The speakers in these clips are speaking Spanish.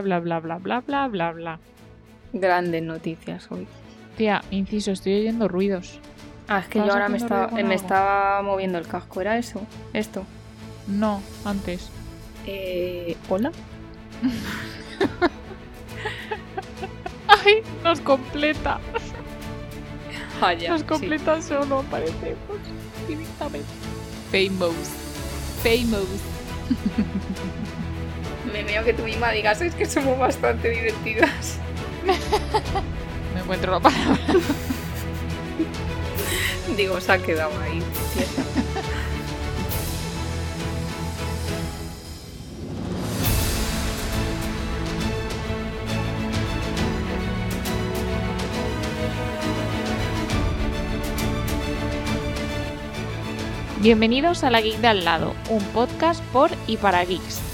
bla bla bla bla bla bla bla bla. Grandes noticias hoy. Tía, inciso, estoy oyendo ruidos. Ah, es que yo ¿Estabas ahora me estaba, me estaba moviendo el casco. ¿Era eso? ¿Esto? No, antes. Eh, ¿Hola? ¡Ay! Nos completa. Ah, ya, Nos sí. completa solo, aparecemos directamente. Famous. Famous. Me veo que tú misma digas, es que somos bastante divertidas. Me encuentro la palabra. Digo, se ha quedado ahí. Bienvenidos a La Geek de al lado, un podcast por y para geeks.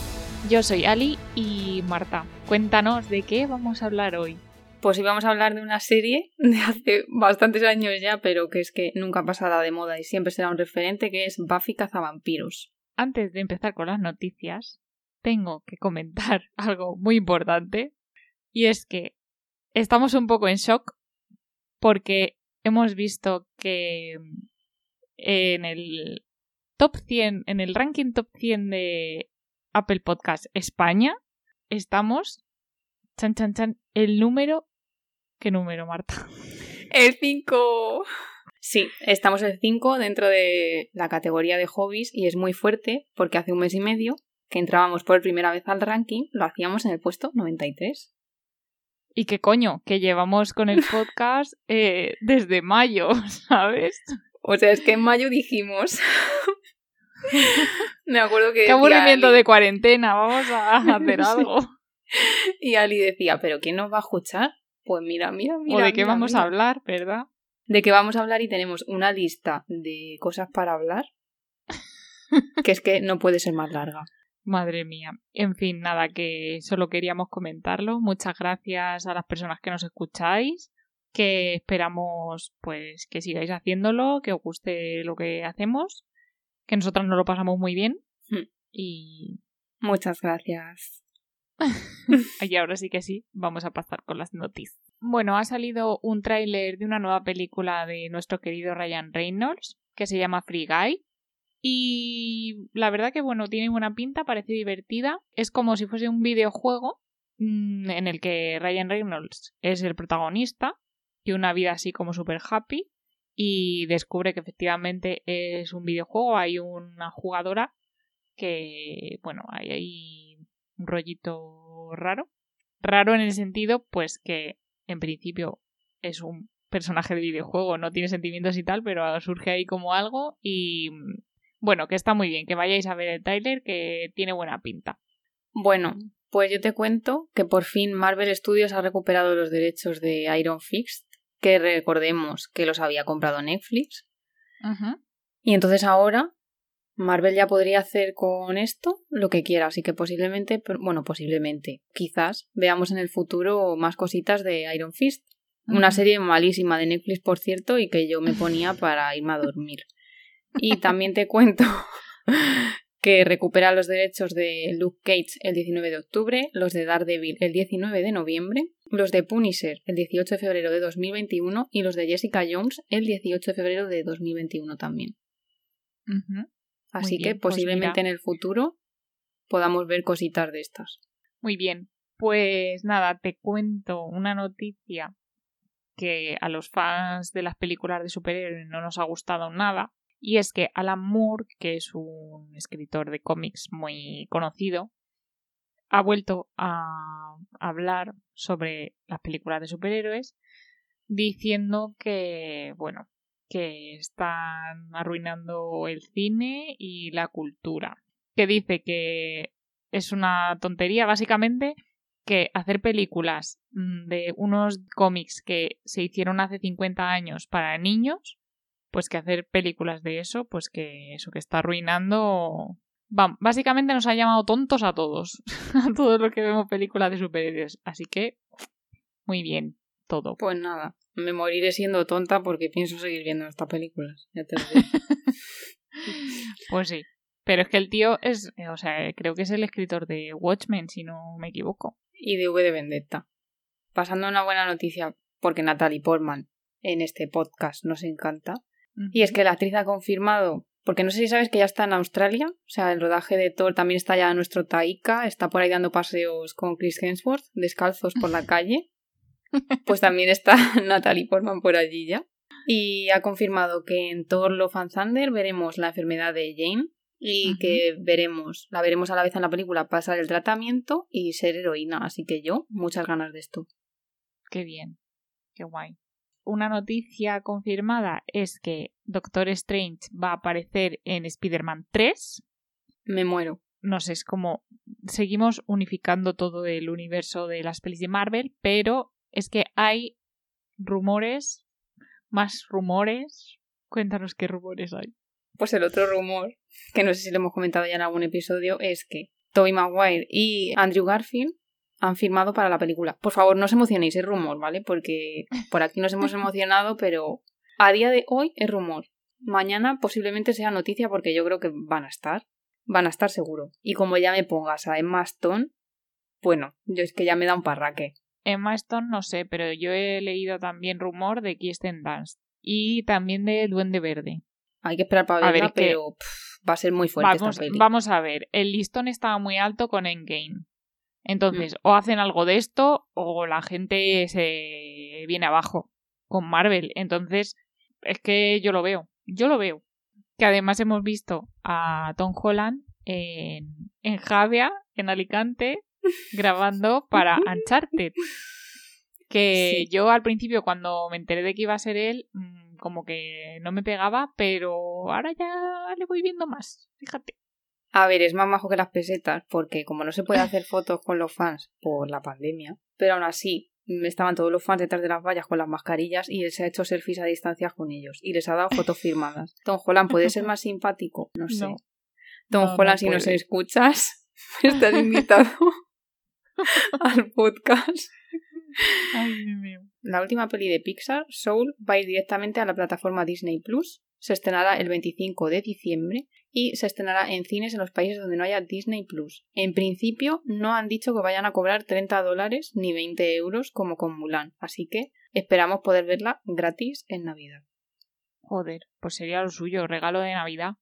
Yo soy Ali y Marta. Cuéntanos de qué vamos a hablar hoy. Pues íbamos a hablar de una serie de hace bastantes años ya, pero que es que nunca pasará de moda y siempre será un referente, que es Buffy Cazavampiros. Antes de empezar con las noticias, tengo que comentar algo muy importante y es que estamos un poco en shock porque hemos visto que en el top 100, en el ranking top 100 de Apple Podcast España, estamos, chan, chan, chan, el número... ¿Qué número, Marta? ¡El 5! Sí, estamos el 5 dentro de la categoría de hobbies y es muy fuerte porque hace un mes y medio que entrábamos por primera vez al ranking, lo hacíamos en el puesto 93. Y qué coño, que llevamos con el podcast eh, desde mayo, ¿sabes? O sea, es que en mayo dijimos... Me acuerdo que... Qué aburrimiento Ali- de cuarentena, vamos a hacer algo. Y Ali decía, ¿pero quién nos va a escuchar? Pues mira, mira, mira. o de qué mira, vamos mira. a hablar, ¿verdad? De qué vamos a hablar y tenemos una lista de cosas para hablar que es que no puede ser más larga. Madre mía. En fin, nada, que solo queríamos comentarlo. Muchas gracias a las personas que nos escucháis, que esperamos pues que sigáis haciéndolo, que os guste lo que hacemos, que nosotras nos lo pasamos muy bien Hmm. y, Muchas gracias. y ahora sí que sí, vamos a pasar con las noticias. Bueno, ha salido un tráiler de una nueva película de nuestro querido Ryan Reynolds, que se llama Free Guy. Y la verdad que, bueno, tiene buena pinta, parece divertida. Es como si fuese un videojuego mm, en el que Ryan Reynolds es el protagonista y una vida así como super happy. Y descubre que efectivamente es un videojuego. Hay una jugadora que, bueno, hay ahí un rollito raro. Raro en el sentido, pues que en principio es un personaje de videojuego, no tiene sentimientos y tal, pero surge ahí como algo y bueno, que está muy bien, que vayáis a ver el trailer, que tiene buena pinta. Bueno, pues yo te cuento que por fin Marvel Studios ha recuperado los derechos de Iron Fist, que recordemos que los había comprado Netflix. Y entonces ahora Marvel ya podría hacer con esto lo que quiera, así que posiblemente, bueno, posiblemente, quizás veamos en el futuro más cositas de Iron Fist. Una serie malísima de Netflix, por cierto, y que yo me ponía para irme a dormir. Y también te cuento que recupera los derechos de Luke Cage el 19 de octubre, los de Daredevil el 19 de noviembre, los de Punisher el 18 de febrero de 2021 y los de Jessica Jones el 18 de febrero de 2021 también. Ujú. Así bien, que pues posiblemente en el futuro podamos ver cositas de estas. Muy bien. Pues nada, te cuento una noticia que a los fans de las películas de superhéroes no nos ha gustado nada. Y es que Alan Moore, que es un escritor de cómics muy conocido, ha vuelto a hablar sobre las películas de superhéroes diciendo que, bueno, que están arruinando el cine y la cultura. Que dice que es una tontería, básicamente, que hacer películas mm, de unos cómics que se hicieron hace 50 años para niños, pues que hacer películas de eso, pues que eso que está arruinando. Vam- básicamente nos ha llamado tontos a todos, a todos los que vemos películas de superhéroes. Así que, muy bien, todo. Pues nada, me moriré siendo tonta porque pienso seguir viendo estas películas. Ya te lo digo. Pues sí. Pero es que el tío es, o sea, creo que es el escritor de Watchmen, si no me equivoco. y de V de Vendetta. Pasando a una buena noticia, porque Natalie Portman en este podcast nos encanta. Y es que la actriz ha confirmado, porque no sé si sabes que ya está en Australia, o sea, el rodaje de Thor también está ya nuestro Taika, está por ahí dando paseos con Chris Hemsworth, descalzos por la calle. Pues también está Natalie Portman por allí ya. Y ha confirmado que en Thor Love and Thunder veremos la enfermedad de Jane y que veremos, la veremos a la vez en la película pasar el tratamiento y ser heroína. Así que yo, muchas ganas de esto. Qué bien, qué guay. Una noticia confirmada es que Doctor Strange va a aparecer en Spider-Man 3. Me muero. No sé, es como seguimos unificando todo el universo de las pelis de Marvel, pero es que hay rumores, más rumores. Cuéntanos qué rumores hay. Pues el otro rumor, que no sé si lo hemos comentado ya en algún episodio, es que Tobey Maguire y Andrew Garfield han firmado para la película. Por favor, no os emocionéis, es rumor, ¿vale? Porque por aquí nos hemos emocionado, pero a día de hoy es rumor. Mañana posiblemente sea noticia porque yo creo que van a estar. Van a estar seguro. Y como ya me pongas a Emma Stone, bueno, yo es que ya me da un parraque. Emma Stone no sé, pero yo he leído también rumor de Kirsten Dunst y también de Duende Verde. Hay que esperar para verla, pero va a ser muy fuerte vamos, esta peli. Vamos a ver, el listón estaba muy alto con Endgame. Entonces, o hacen algo de esto o la gente se viene abajo con Marvel. Entonces, es que yo lo veo. Yo lo veo. Que además hemos visto a Tom Holland en, en Javia, en Alicante, grabando para Uncharted. Que yo al principio, cuando me enteré de que iba a ser él, mm, como que no me pegaba, pero ahora ya le voy viendo más. Fíjate. A ver, es más majo que las pesetas, porque como no se puede hacer fotos con los fans por la pandemia, pero aún así estaban todos los fans detrás de las vallas con las mascarillas y él se ha hecho selfies a distancia con ellos y les ha dado fotos firmadas. Tom Holland puede ser más simpático, no sé. Tom Holland, si nos escuchas, estás invitado al podcast. Ay, Dios mío. La última peli de Pixar, Soul, va a ir directamente a la plataforma Disney Plus. Se estrenará el 25 de diciembre y se estrenará en cines en los países donde no haya Disney Plus. En principio no han dicho que vayan a cobrar 30 dólares ni 20 euros como con Mulan, así que esperamos poder verla gratis en Navidad. Joder, pues sería lo suyo, regalo de Navidad.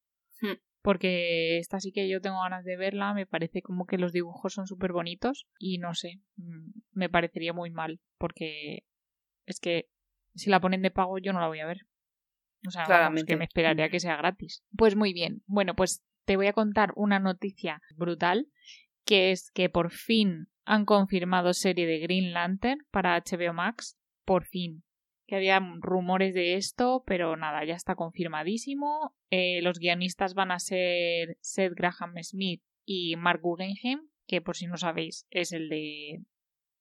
Hmm. Porque esta sí que yo tengo ganas de verla, me parece como que los dibujos son súper bonitos y no sé, mm, me parecería muy mal porque es que si la ponen de pago yo no la voy a ver. O sea, vamos, que me esperaría a que sea gratis. Pues muy bien. Bueno, pues te voy a contar una noticia brutal, que es que por fin han confirmado serie de Green Lantern para HBO Max. Por fin. Que había rumores de esto, pero nada, ya está confirmadísimo. Eh, los guionistas van a ser Seth Graham Smith y Mark Guggenheim, que por si no sabéis es el de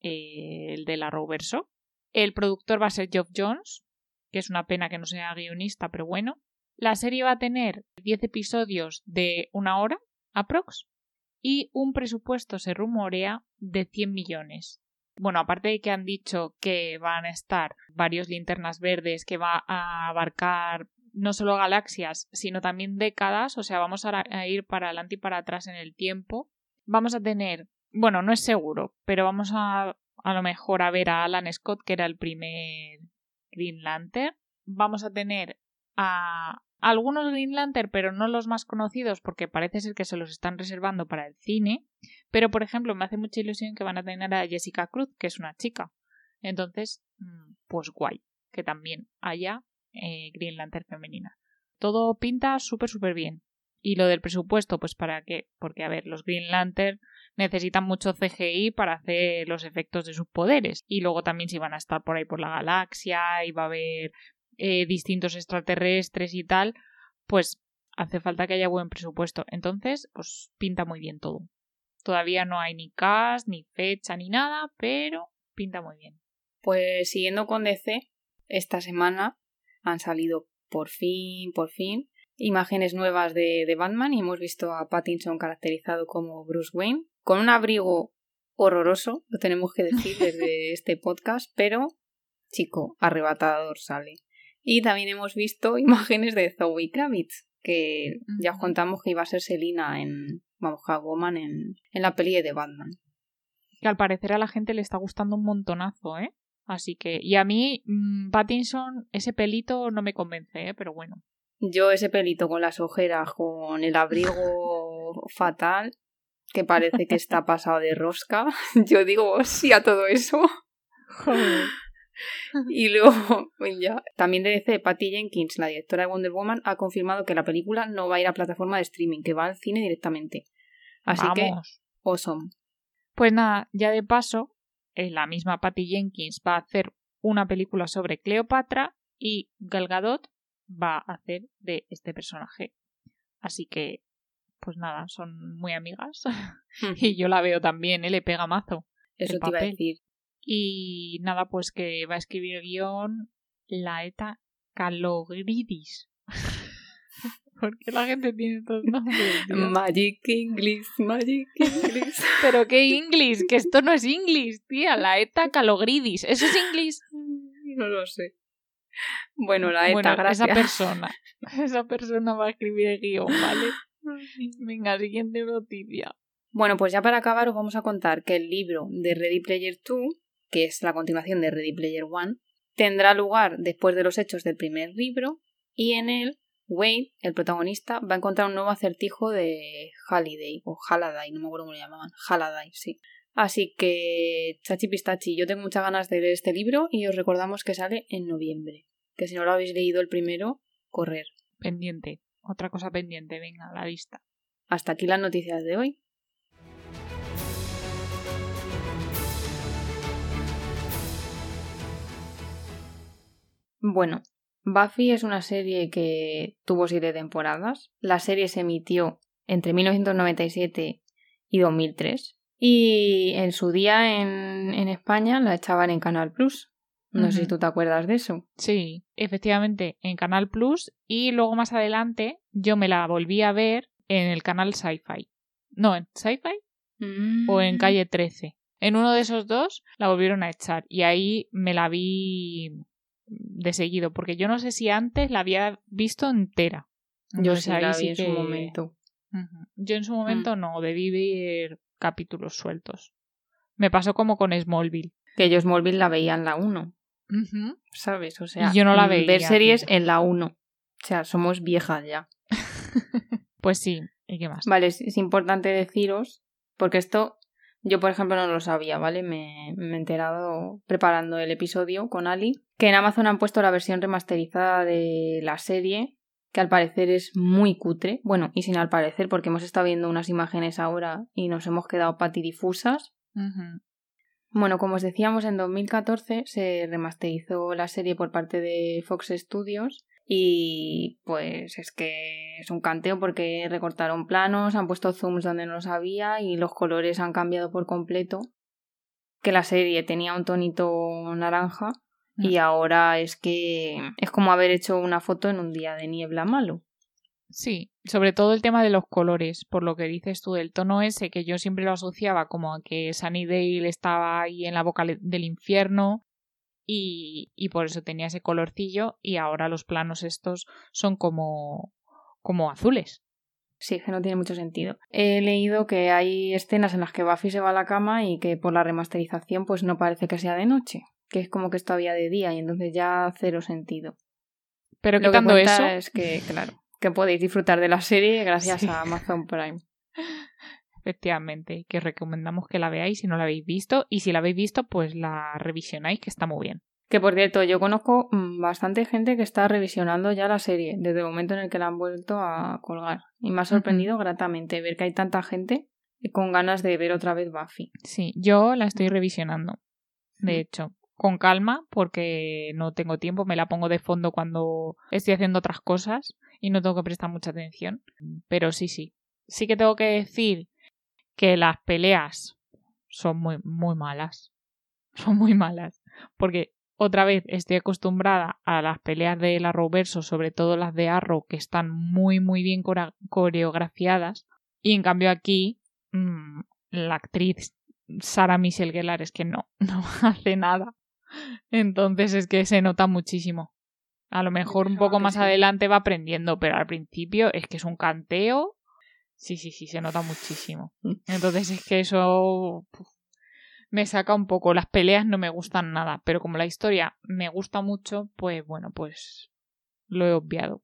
eh, el de la Roverso. El productor va a ser Geoff Jones, que es una pena que no sea guionista, pero bueno. La serie va a tener 10 episodios de una hora, aprox, y un presupuesto se rumorea de 100 millones. Bueno, aparte de que han dicho que van a estar varios linternas verdes, que va a abarcar no solo galaxias, sino también décadas, o sea, vamos a ir para adelante y para atrás en el tiempo. Vamos a tener, bueno, no es seguro, pero vamos a a lo mejor a ver a Alan Scott, que era el primer Green Lantern. Vamos a tener a algunos Green Lantern, pero no los más conocidos, porque parece ser que se los están reservando para el cine. Pero, por ejemplo, me hace mucha ilusión que van a tener a Jessica Cruz, que es una chica. Entonces, mm, pues guay, que también haya eh, Green Lantern femenina. Todo pinta súper, súper bien. Y lo del presupuesto, pues para qué? Porque, a ver, los Green Lantern necesitan mucho CGI para hacer los efectos de sus poderes. Y luego también si van a estar por ahí por la galaxia y va a haber eh, distintos extraterrestres y tal, pues hace falta que haya buen presupuesto. Entonces, pues pinta muy bien todo. Todavía no hay ni cast, ni fecha, ni nada, pero pinta muy bien. Pues siguiendo con DC, esta semana han salido por fin, por fin, imágenes nuevas de, de Batman y hemos visto a Pattinson caracterizado como Bruce Wayne, con un abrigo horroroso, lo tenemos que decir desde este podcast, pero chico, arrebatador sale. Y también hemos visto imágenes de Zoe Kravitz, que ya os contamos que iba a ser Selina en, vamos, Catwoman en, en la peli de Batman. que al parecer a la gente le está gustando un montonazo, ¿eh? Así que, y a mí, mm, Pattinson, ese pelito no me convence, ¿eh? Pero bueno. Yo ese pelito con las ojeras, con el abrigo fatal, que parece que está pasado de rosca, yo digo sí a todo eso. Y luego, pues ya. También de DC, Patty Jenkins, la directora de Wonder Woman, ha confirmado que la película no va a ir a plataforma de streaming, que va al cine directamente. Así que, awesome. Pues nada, ya de paso, eh, la misma Patty Jenkins va a hacer una película sobre Cleopatra y Gal Gadot va a hacer de este personaje. Así que, pues nada, son muy amigas. y yo la veo también, ¿eh? le pega mazo. Eso te iba a decir. Y nada, pues que va a escribir guion la ETA Calogridis. Porque la gente tiene estos nombres. Magic English, Magic English. Pero qué English, que esto no es English, tía. La ETA Calogridis. ¿Eso es English? No lo sé. Bueno, la ETA, gracias. Esa persona. Esa persona va a escribir el guion, ¿vale? Venga, siguiente noticia. Bueno, pues ya para acabar os vamos a contar que el libro de Ready Player 2 que es la continuación de Ready Player One, tendrá lugar después de los hechos del primer libro y en él Wade, el protagonista, va a encontrar un nuevo acertijo de Halliday o Halliday, no me acuerdo cómo lo llamaban, Halliday, sí. Así que, chachi pistachi, yo tengo muchas ganas de leer este libro y os recordamos que sale en noviembre. Que si no lo habéis leído el primero, correr. Pendiente. Otra cosa pendiente, venga, a la vista. Hasta aquí las noticias de hoy. Bueno, Buffy es una serie que tuvo siete temporadas. La serie se emitió entre 1997 y 2003. Y en su día en, España la echaban en Canal Plus. No sé si tú te acuerdas de eso. Sí, efectivamente, en Canal Plus. Y luego más adelante yo me la volví a ver en el canal Sci-Fi. No, en Sci-Fi o en mm. Calle 13. En uno de esos dos la volvieron a echar y ahí me la vi de seguido, porque yo no sé si antes la había visto entera. Yo sí la vi en su momento. Yo en su momento mm. no, debí ver capítulos sueltos. Me pasó como con Smallville. Que ellos Smallville la veían la 1. ¿Sabes? O sea, yo no la veía. Ver series en la 1. O sea, somos viejas ya. pues sí, ¿y qué más? Vale, es importante deciros, porque esto yo, por ejemplo, no lo sabía, ¿vale? Me, me, he enterado preparando el episodio con Ali, que en Amazon han puesto la versión remasterizada de la serie, que al parecer es muy cutre. Bueno, y sin al parecer, porque hemos estado viendo unas imágenes ahora y nos hemos quedado patidifusas. Bueno, como os decíamos, en 2014 se remasterizó la serie por parte de Fox Studios y pues es que es un canteo porque recortaron planos, han puesto zooms donde no los había y los colores han cambiado por completo. Que la serie tenía un tonito naranja y mm. ahora es que es como haber hecho una foto en un día de niebla malo. Sí, sobre todo el tema de los colores, por lo que dices tú del tono ese que yo siempre lo asociaba como a que Sunnydale estaba ahí en la boca del infierno y, y por eso tenía ese colorcillo y ahora los planos estos son como, como azules. Sí, que no tiene mucho sentido. He leído que hay escenas en las que Buffy se va a la cama y que por la remasterización pues no parece que sea de noche, que es como que es todavía de día y entonces ya cero sentido. Pero quitando Lo que eso es que claro, que podéis disfrutar de la serie gracias a Amazon Prime. Efectivamente, que recomendamos que la veáis si no la habéis visto y si la habéis visto pues la revisionáis que está muy bien. Que por cierto, yo conozco mm, bastante gente que está revisionando ya la serie desde el momento en el que la han vuelto a colgar. Y me ha sorprendido gratamente ver que hay tanta gente con ganas de ver otra vez Buffy. Sí, yo la estoy revisionando. De hecho, con calma, porque no tengo tiempo, me la pongo de fondo cuando estoy haciendo otras cosas y no tengo que prestar mucha atención. Pero sí, sí. Sí que tengo que decir que las peleas son muy, muy malas. Son muy malas. Porque otra vez estoy acostumbrada a las peleas de la Arrowverso, sobre todo las de Arrow, que están muy, muy bien coreografiadas. Y en cambio aquí, mmm, la actriz Sara Michelle Gellar es que no, no hace nada. Entonces es que se nota muchísimo. A lo mejor un poco más adelante va aprendiendo, pero al principio es que es un canteo Sí, sí, sí, se nota muchísimo. Entonces es que eso... me saca un poco. Las peleas no me gustan nada, pero como la historia me gusta mucho, pues bueno, pues lo he obviado.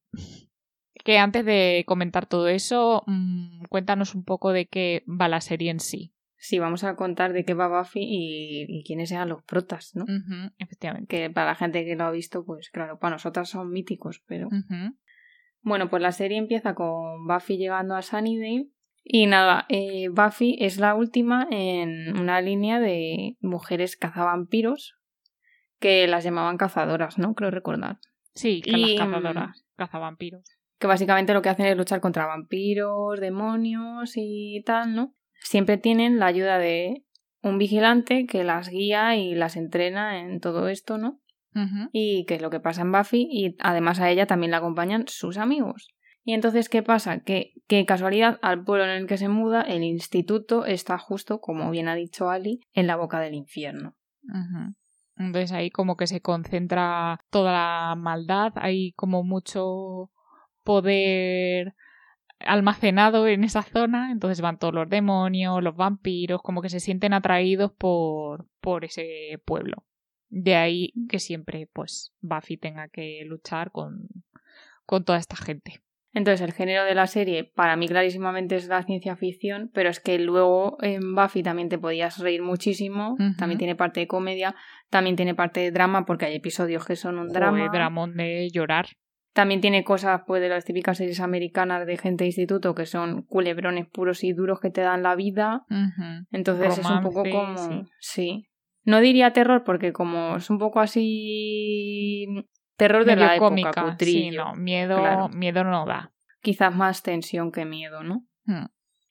Que antes de comentar todo eso, mm, cuéntanos un poco de qué va la serie en sí. Sí, vamos a contar de qué va Buffy y, quiénes sean los protas, ¿no? efectivamente. Que para la gente que lo ha visto, pues claro, para nosotras son míticos, pero... Bueno, pues la serie empieza con Buffy llegando a Sunnydale y nada, eh, Buffy es la última en una línea de mujeres cazavampiros que las llamaban cazadoras, ¿no? Creo recordar. Sí, que las cazadoras, cazavampiros. Que básicamente lo que hacen es luchar contra vampiros, demonios y tal, ¿no? Siempre tienen la ayuda de un vigilante que las guía y las entrena en todo esto, ¿no? Y que es lo que pasa en Buffy y además a ella también la acompañan sus amigos. Y entonces, ¿qué pasa? Que, qué casualidad, al pueblo en el que se muda, el instituto está justo, como bien ha dicho Ali, en la boca del infierno. Entonces ahí como que se concentra toda la maldad, hay como mucho poder almacenado en esa zona, entonces van todos los demonios, los vampiros, como que se sienten atraídos por, por ese pueblo. De ahí que siempre, pues, Buffy tenga que luchar con, con toda esta gente. Entonces, el género de la serie para mí clarísimamente es la ciencia ficción, pero es que luego en Buffy también te podías reír muchísimo, también tiene parte de comedia, también tiene parte de drama, porque hay episodios que son un drama. dramón de llorar. También tiene cosas pues de las típicas series americanas de gente de instituto que son culebrones puros y duros que te dan la vida. Entonces es un poco como... sí. No diría terror porque como es un poco así Terror de la época, cómica, sí, no, miedo, miedo no da. Quizás más tensión que miedo, ¿no? Hmm.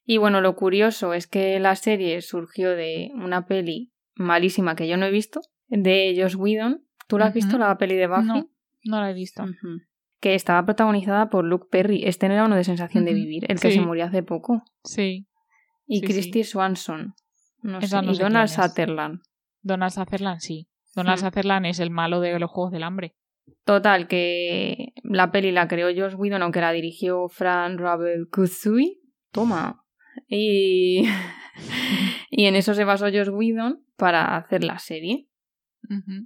Y bueno, lo curioso es que la serie surgió de una peli malísima que yo no he visto, de Josh Whedon. ¿Tú la has visto, la peli de Buffy? No, no la he visto. Que estaba protagonizada por Luke Perry. Este no era uno de Sensación de Vivir, el que se murió hace poco. Sí. Y Christy Swanson. No sé. y Donald Sutherland. Donald Sutherland, sí. Donald Sutherland es el malo de los Juegos del Hambre. Total, que la peli la creó Josh Whedon, aunque la dirigió Fran Rabel Kuzui. Toma. Y... y en eso se basó Josh Whedon para hacer la serie.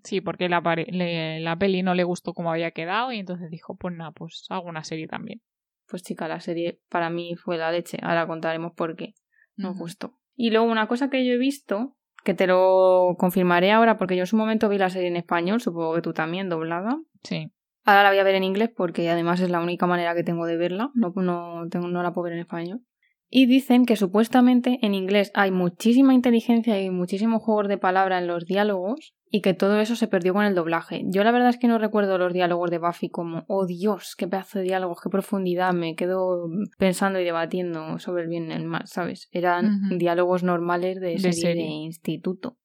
Sí, porque la, la peli no le gustó como había quedado y entonces dijo, pues nada, pues hago una serie también. Pues chica, la serie para mí fue la leche. Ahora contaremos por qué. No gustó. Y luego una cosa que yo he visto que te lo confirmaré ahora porque yo en su momento vi la serie en español, supongo que tú también, doblada. Sí. Ahora la voy a ver en inglés porque además es la única manera que tengo de verla, no, no, tengo, no la puedo ver en español. Y dicen que supuestamente en inglés hay muchísima inteligencia y muchísimos juegos de palabra en los diálogos y que todo eso se perdió con el doblaje. Yo la verdad es que no recuerdo los diálogos de Buffy como, oh Dios, qué pedazo de diálogos, qué profundidad, me quedo pensando y debatiendo sobre el bien y el mal, ¿sabes? Eran diálogos normales de, serie, de instituto.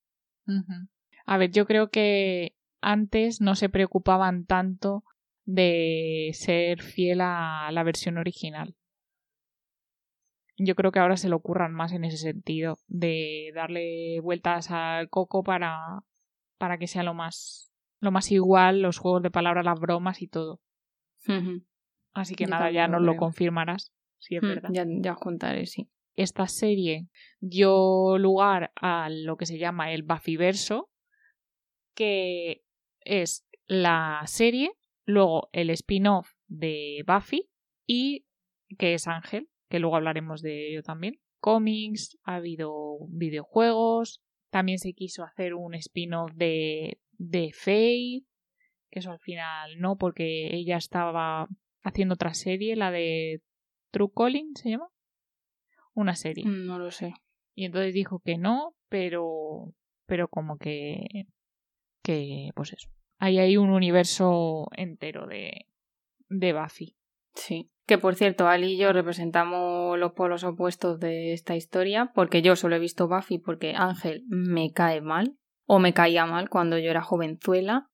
A ver, yo creo que antes no se preocupaban tanto de ser fiel a la versión original yo creo que ahora se lo ocurran más en ese sentido, de darle vueltas al coco para, para que sea lo más, lo más igual, los juegos de palabras, las bromas y todo. Así que nada, ya nos lo confirmarás, si es mm, verdad. Ya, ya os contaré, sí. Esta serie dio lugar a lo que se llama el Buffyverso, que es la serie, luego el spin-off de Buffy y que es Ángel, que luego hablaremos de ello también. Cómics, ha habido videojuegos, también se quiso hacer un spin-off de, de Faye, que eso al final no, porque ella estaba haciendo otra serie, la de True Calling, ¿se llama? Una serie. Mm, no lo sé. Y entonces dijo que no, pero, pero como que, que, pues eso. Ahí hay un universo entero de, de Buffy. Sí. Que por cierto, Ali y yo representamos los polos opuestos de esta historia, porque yo solo he visto Buffy porque Ángel me cae mal, o me caía mal cuando yo era jovenzuela,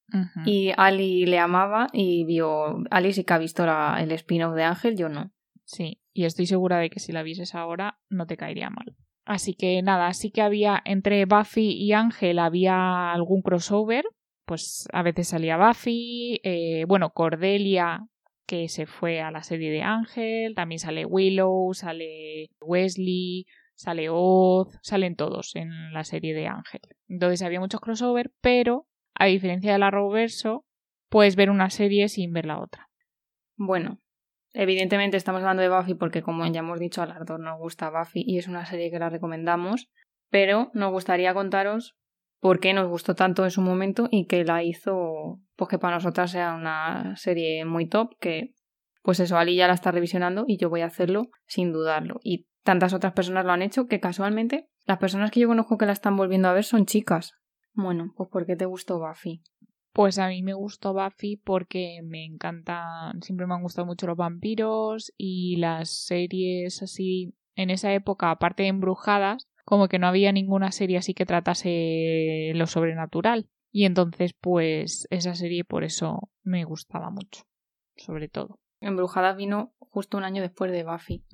y Ali le amaba y vio. Ali sí que ha visto el spin-off de Ángel, yo no. Sí, y estoy segura de que si la vieses ahora no te caería mal. Así que nada, sí que había entre Buffy y Ángel había algún crossover, pues a veces salía Buffy, eh, bueno, Cordelia que se fue a la serie de Ángel, también sale Willow, sale Wesley, Sale Oz, salen todos en la serie de Ángel. Entonces había muchos crossover, pero a diferencia de la Roverso, puedes ver una serie sin ver la otra. Bueno, evidentemente estamos hablando de Buffy porque como ya hemos dicho a las dos nos gusta Buffy y es una serie que la recomendamos, pero nos gustaría contaros por qué nos gustó tanto en su momento y que la hizo, pues que para nosotras sea una serie muy top, que pues eso, Ali ya la está revisionando y yo voy a hacerlo sin dudarlo. Y tantas otras personas lo han hecho que casualmente las personas que yo conozco que la están volviendo a ver son chicas. Bueno, pues ¿por qué te gustó Buffy? Pues a mí me gustó Buffy porque me encanta, siempre me han gustado mucho los vampiros y las series así en esa época, aparte de embrujadas, como que no había ninguna serie así que tratase lo sobrenatural. Y entonces, pues, esa serie por eso me gustaba mucho, sobre todo. Embrujada vino justo un año después de Buffy.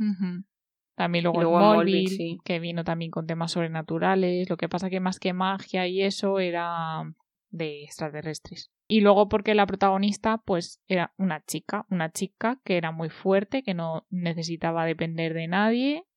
También luego, luego que vino también con temas sobrenaturales. Lo que pasa que más que magia y eso era de extraterrestres. Y luego porque la protagonista pues era una chica, una chica que era muy fuerte, que no necesitaba depender de nadie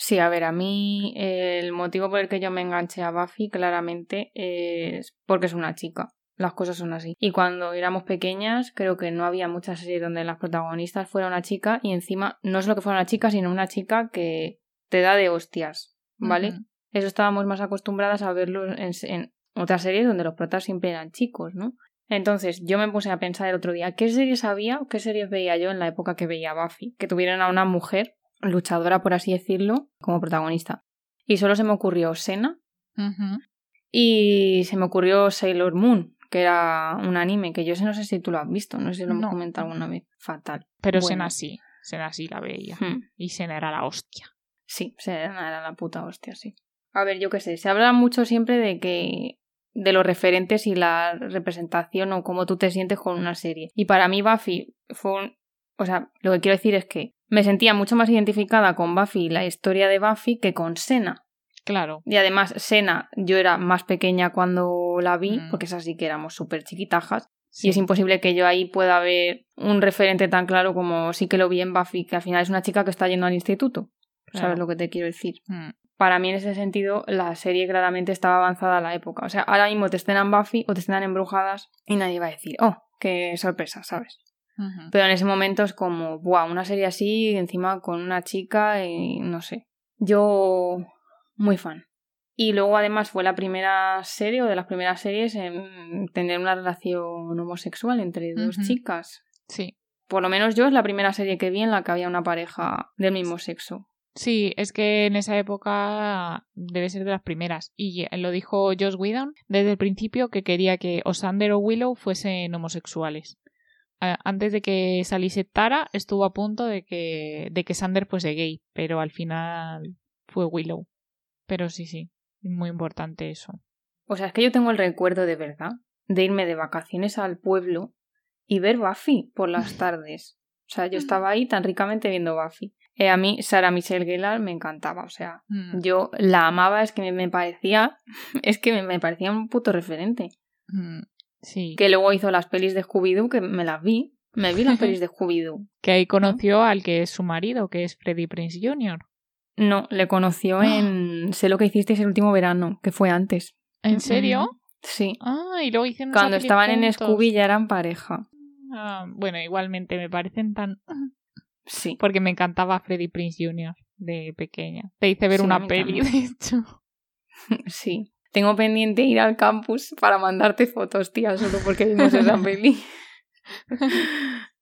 Sí, a ver, a mí el motivo por el que yo me enganché a Buffy claramente es porque es una chica. Las cosas son así. Y cuando éramos pequeñas, creo que no había muchas series donde las protagonistas fuera una chica y encima no es lo que fuera una chica, sino una chica que te da de hostias, ¿vale? Eso estábamos más acostumbradas a verlo en, otras series donde los protas siempre eran chicos, ¿no? Entonces yo me puse a pensar el otro día, ¿qué series había o qué series veía yo en la época que veía Buffy? Que tuvieran a una mujer luchadora, por así decirlo, como protagonista. Y solo se me ocurrió Sena y se me ocurrió Sailor Moon, que era un anime que yo sé, no sé si tú lo has visto, no sé si lo hemos comentado alguna vez. Fatal. Pero Sena sí, Sena sí la veía. Hmm. Y Sena era la hostia. Sí, Sena era la puta hostia, sí. A ver, yo qué sé, se habla mucho siempre de que de los referentes y la representación o cómo tú te sientes con una serie. Y para mí Buffy fue un... O sea, lo que quiero decir es que me sentía mucho más identificada con Buffy y la historia de Buffy que con Sena. Claro. Y además, Sena, yo era más pequeña cuando la vi, porque es así que éramos súper chiquitajas. Y es imposible que yo ahí pueda ver un referente tan claro como sí que lo vi en Buffy, que al final es una chica que está yendo al instituto. ¿Sabes lo que te quiero decir? Mm. Para mí, en ese sentido, la serie claramente estaba avanzada a la época. O sea, ahora mismo te estrenan Buffy o te estrenan embrujadas y nadie va a decir, oh, qué sorpresa, ¿sabes? Pero en ese momento es como, ¡buah! Una serie así, encima con una chica y no sé. Yo, muy fan. Y luego además fue la primera serie o de las primeras series en tener una relación homosexual entre dos chicas. Sí. Por lo menos yo es la primera serie que vi en la que había una pareja del mismo sexo. Sí, es que en esa época debe ser de las primeras. Y lo dijo Josh Whedon desde el principio que quería que Osander o Willow fuesen homosexuales antes de que saliese Tara, estuvo a punto de que, de que Sander fuese gay, pero al final fue Willow. Pero sí, sí, muy importante eso. O sea, es que yo tengo el recuerdo de verdad de irme de vacaciones al pueblo y ver Buffy por las tardes. O sea, yo estaba ahí tan ricamente viendo Buffy. Eh, a mí, Sara Michelle Gellar me encantaba. O sea, mm. yo la amaba, es que me, parecía. Es que me, parecía un puto referente. Mm. Sí. Que luego hizo las pelis de Scooby-Doo, que me las vi. Me vi las pelis de Scooby-Doo. que ahí conoció al que es su marido, que es Freddie Prince Jr. No, le conoció en Sé lo que hicisteis el último verano, que fue antes. ¿En serio? Sí. Ah, y luego hicieron Cuando estaban en Scooby ya eran pareja. Ah, bueno, igualmente me parecen tan. Sí. Porque me encantaba Freddie Prince Jr. de pequeña. Te hice ver una peli, de hecho. Sí. Tengo pendiente ir al campus para mandarte fotos, tía, solo porque vimos esa peli.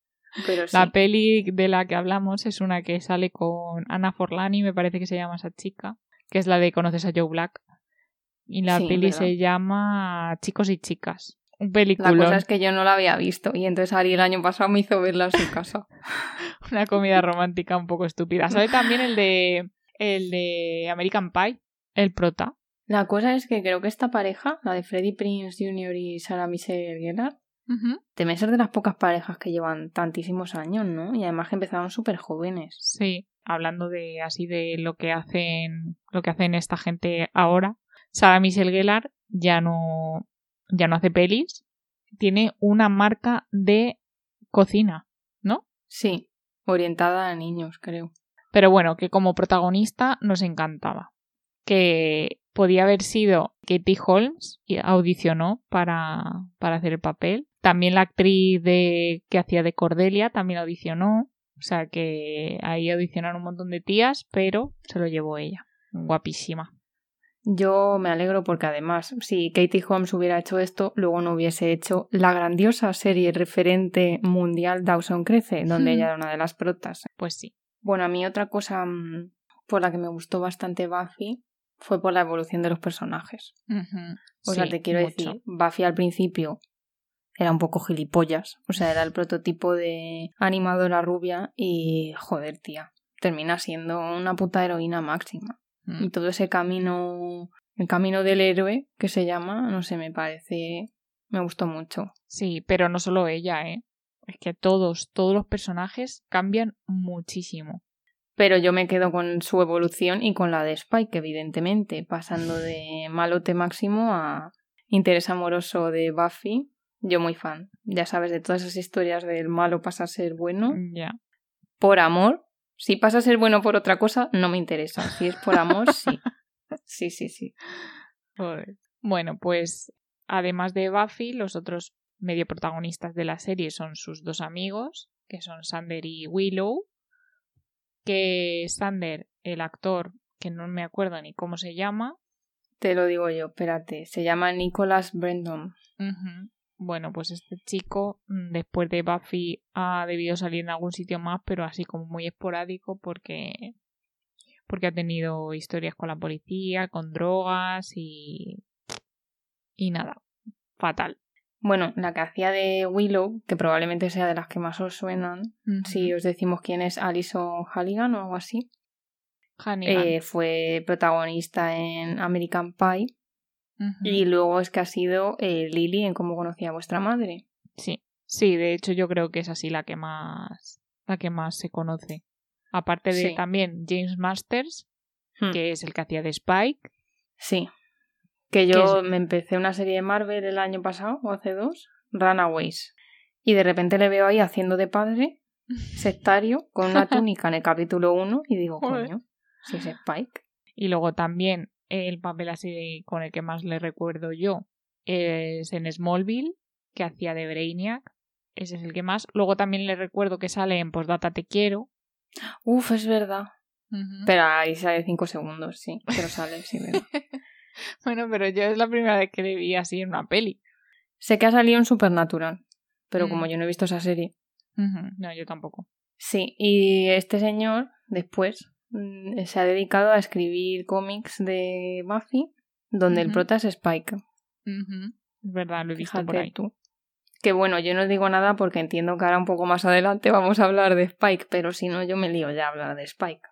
Pero La peli de la que hablamos es una que sale con Ana Forlani, me parece que se llama esa chica, que es la de Conoces a Joe Black. Y la peli se llama Chicos y Chicas. Un película. La cosa es que yo no la había visto y entonces Ari el año pasado me hizo verla en su casa. una comida romántica un poco estúpida. Sale también el de el de American Pie, el prota. La cosa es que creo que esta pareja, la de Freddie Prince Jr. y Sarah Michelle Gellar, deben ser de las pocas parejas que llevan tantísimos años, ¿no? Y además que empezaron súper jóvenes. Sí, hablando de así de lo que hacen, lo que hacen esta gente ahora. Sarah Michelle Gellar ya no, ya no hace pelis, tiene una marca de cocina, ¿no? Sí, orientada a niños, creo. Pero bueno, que como protagonista nos encantaba. Que podía haber sido Katie Holmes y audicionó para, para hacer el papel. También la actriz de, que hacía de Cordelia también audicionó. O sea que ahí audicionaron un montón de tías, pero se lo llevó ella. Guapísima. Yo me alegro porque además, si Katie Holmes hubiera hecho esto, luego no hubiese hecho la grandiosa serie referente mundial Dawson Crece, donde ella era una de las protas. Pues sí. Bueno, a mí otra cosa mm, por la que me gustó bastante Buffy fue por la evolución de los personajes. O sea, te quiero decir, Buffy al principio era un poco gilipollas, o sea, era el prototipo de animadora rubia y joder, tía, termina siendo una puta heroína máxima. Mm. Y todo ese camino, el camino del héroe que se llama, no sé, me parece, me gustó mucho. Sí, pero no solo ella, ¿eh? Es que todos, todos los personajes cambian muchísimo. Pero yo me quedo con su evolución y con la de Spike, evidentemente, pasando de malote máximo a interés amoroso de Buffy. Yo muy fan. Ya sabes, de todas esas historias del malo pasa a ser bueno. Ya. Por amor, si pasa a ser bueno por otra cosa, no me interesa. Si es por amor, sí. Sí, sí, sí. Bueno, pues además de Buffy, los otros medio protagonistas de la serie son sus dos amigos, que son Sander y Willow. Que Sander, el actor, que no me acuerdo ni cómo se llama. Te lo digo yo, espérate. Se llama Nicholas Brendon. Bueno, pues este chico mm, después de Buffy ha debido salir en algún sitio más, pero así como muy esporádico porque porque ha tenido historias con la policía, con drogas y y nada, fatal. Bueno, la que hacía de Willow, que probablemente sea de las que más os suenan, si os decimos quién es Alison Halligan o algo así, eh, fue protagonista en American Pie y luego es que ha sido eh, Lily en cómo conocía a vuestra madre. Sí, sí, de hecho yo creo que es así la que más, la que más se conoce. Aparte de también James Masters, hmm. que es el que hacía de Spike. Sí. Que yo me empecé una serie de Marvel el año pasado, o hace dos, Runaways. Y de repente le veo ahí haciendo de padre, sectario, con una túnica en el capítulo 1 y digo, coño, si es Spike. Y luego también el papel así con el que más le recuerdo yo es en Smallville, que hacía de Brainiac. Ese es el que más. Luego también le recuerdo que sale en Postdata Te Quiero. Uf, es verdad. Pero ahí sale cinco segundos, sí. Pero sale, sí, bueno, pero yo es la primera vez que le vi así en una peli. Sé que ha salido en Supernatural, pero como mm. yo no he visto esa serie. No, yo tampoco. Sí, y este señor, después, Mm, se ha dedicado a escribir cómics de Buffy donde el prota es Spike. Es verdad, lo he visto por ahí. Tú. Que bueno, yo no digo nada porque entiendo que ahora un poco más adelante vamos a hablar de Spike, pero si no yo me lío ya a hablar de Spike.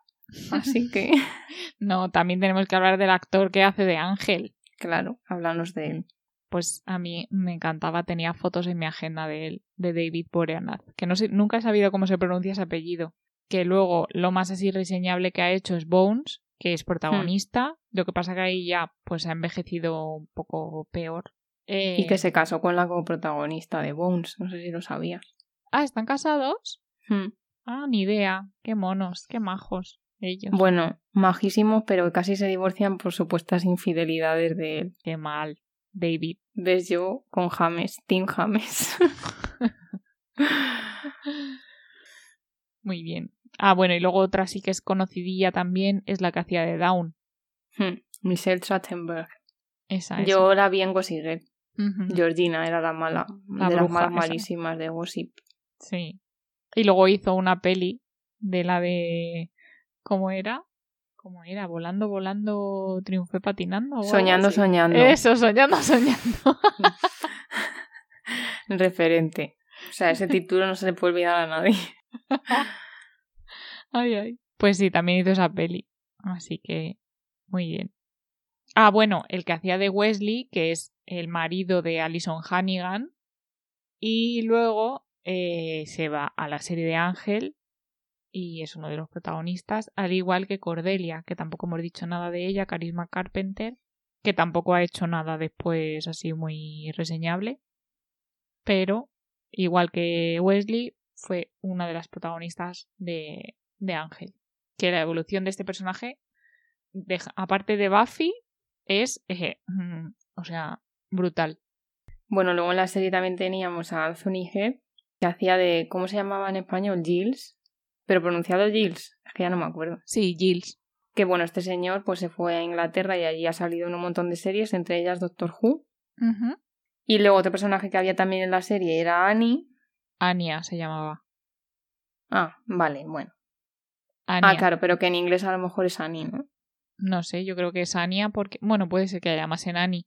Así que... no, también tenemos que hablar del actor que hace de Ángel. Claro, háblanos de él. Pues a mí me encantaba, tenía fotos en mi agenda de él, de David Boreanaz, que no sé, nunca he sabido cómo se pronuncia ese apellido que luego lo más así reseñable que ha hecho es Bones, que es protagonista. Lo que pasa que ahí ya pues ha envejecido un poco peor. Y que se casó con la coprotagonista de Bones, no sé si lo sabías. Ah, ¿están casados? Hmm. Ah, ni idea. Qué monos, qué majos ellos. Bueno, majísimos, pero casi se divorcian por supuestas infidelidades de él. Qué mal, David. Ves yo con James, Tim James. Muy bien. Ah, bueno, y luego otra sí que es conocidilla también es la que hacía de Down. Hmm, Michelle Trachtenberg. Esa, esa. Yo la vi en Gossip Georgina era la mala, de las malas malísimas de Gossip. Sí. Y luego hizo una peli de la de... ¿Cómo era? ¿Cómo era? Volando, volando, triunfé patinando. Soñando, soñando. Eso, soñando, soñando. Referente. O sea, ese título no se le puede olvidar a nadie. ay, ay. Pues sí, también hizo esa peli. Así que, muy bien. Ah, bueno, el que hacía de Wesley, que es el marido de Alison Hannigan. Y luego eh, se va a la serie de Ángel y es uno de los protagonistas, al igual que Cordelia, que tampoco hemos dicho nada de ella, Carisma Carpenter, que tampoco ha hecho nada después así muy reseñable. Pero, igual que Wesley, fue una de las protagonistas de, de Ángel. que la evolución de este personaje, aparte de Buffy, es, eh, mm, o sea, brutal. Bueno, luego en la serie también teníamos a Anthony Head, que hacía de, ¿cómo se llamaba en español? Giles, pero pronunciado Giles, es que ya no me acuerdo. Sí, Giles. Que bueno, este señor pues se fue a Inglaterra y allí ha salido en un montón de series, entre ellas Doctor Who. Y luego otro personaje que había también en la serie era Annie. Ania se llamaba. Ah, vale, bueno. Ah, claro, pero que en inglés a lo mejor es Annie, ¿no? No sé, yo creo que es Ania porque. Bueno, puede ser que haya más en Annie.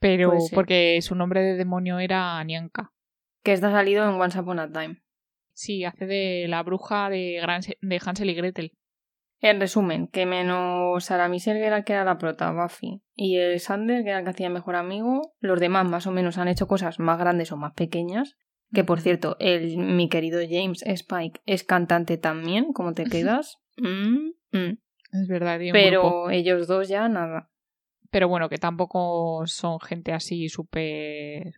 Pero porque su nombre de demonio era Anianka. Que está salido en Once Upon a Time. Sí, hace de la bruja de, de Hansel y Gretel. En resumen, que menos Sarah Michelle, que era que era la prota, Buffy, y el Sander, que era el que hacía mejor amigo, los demás más o menos han hecho cosas más grandes o más pequeñas. Que por cierto, el, mi querido James Spike es cantante también, ¿cómo te quedas? Mm, mm. Es verdad, Pero ellos dos ya nada. Pero bueno, que tampoco son gente así súper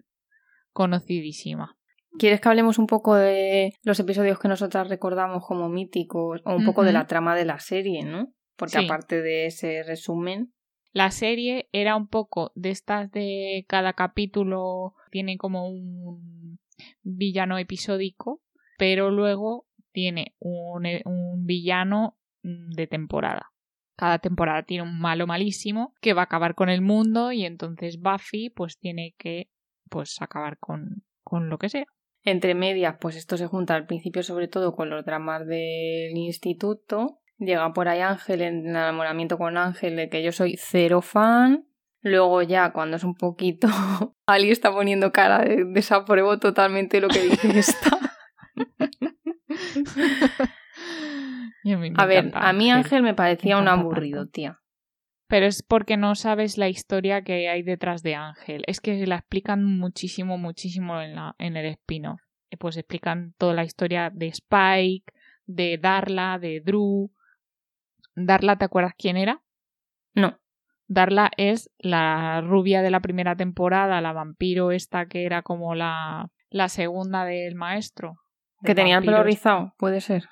conocidísima. ¿Quieres que hablemos un poco de los episodios que nosotras recordamos como míticos o un poco de la trama de la serie, ¿no? Porque aparte de ese resumen. La serie era un poco de estas de cada capítulo tiene como un villano episódico, pero luego tiene un, un villano de temporada. Cada temporada tiene un malo malísimo que va a acabar con el mundo y entonces Buffy pues tiene que pues acabar con, con lo que sea. Entre medias, pues esto se junta al principio sobre todo con los dramas del instituto. Llega por ahí Ángel en enamoramiento con Ángel de que yo soy cero fan. Luego ya cuando es un poquito... Ali está poniendo cara de desapruebo totalmente lo que dice esta. a, ver, a mí Ángel me parecía un aburrido, tía. Pero es porque no sabes la historia que hay detrás de Ángel. Es que la explican muchísimo, muchísimo en, la, en el spin-off. Eh, pues explican toda la historia de Spike, de Darla, de Drew. Darla, ¿te acuerdas quién era? No. Darla es la rubia de la primera temporada, la vampiro esta que era como la, la segunda del maestro. Que tenía el pelo rizado, puede ser.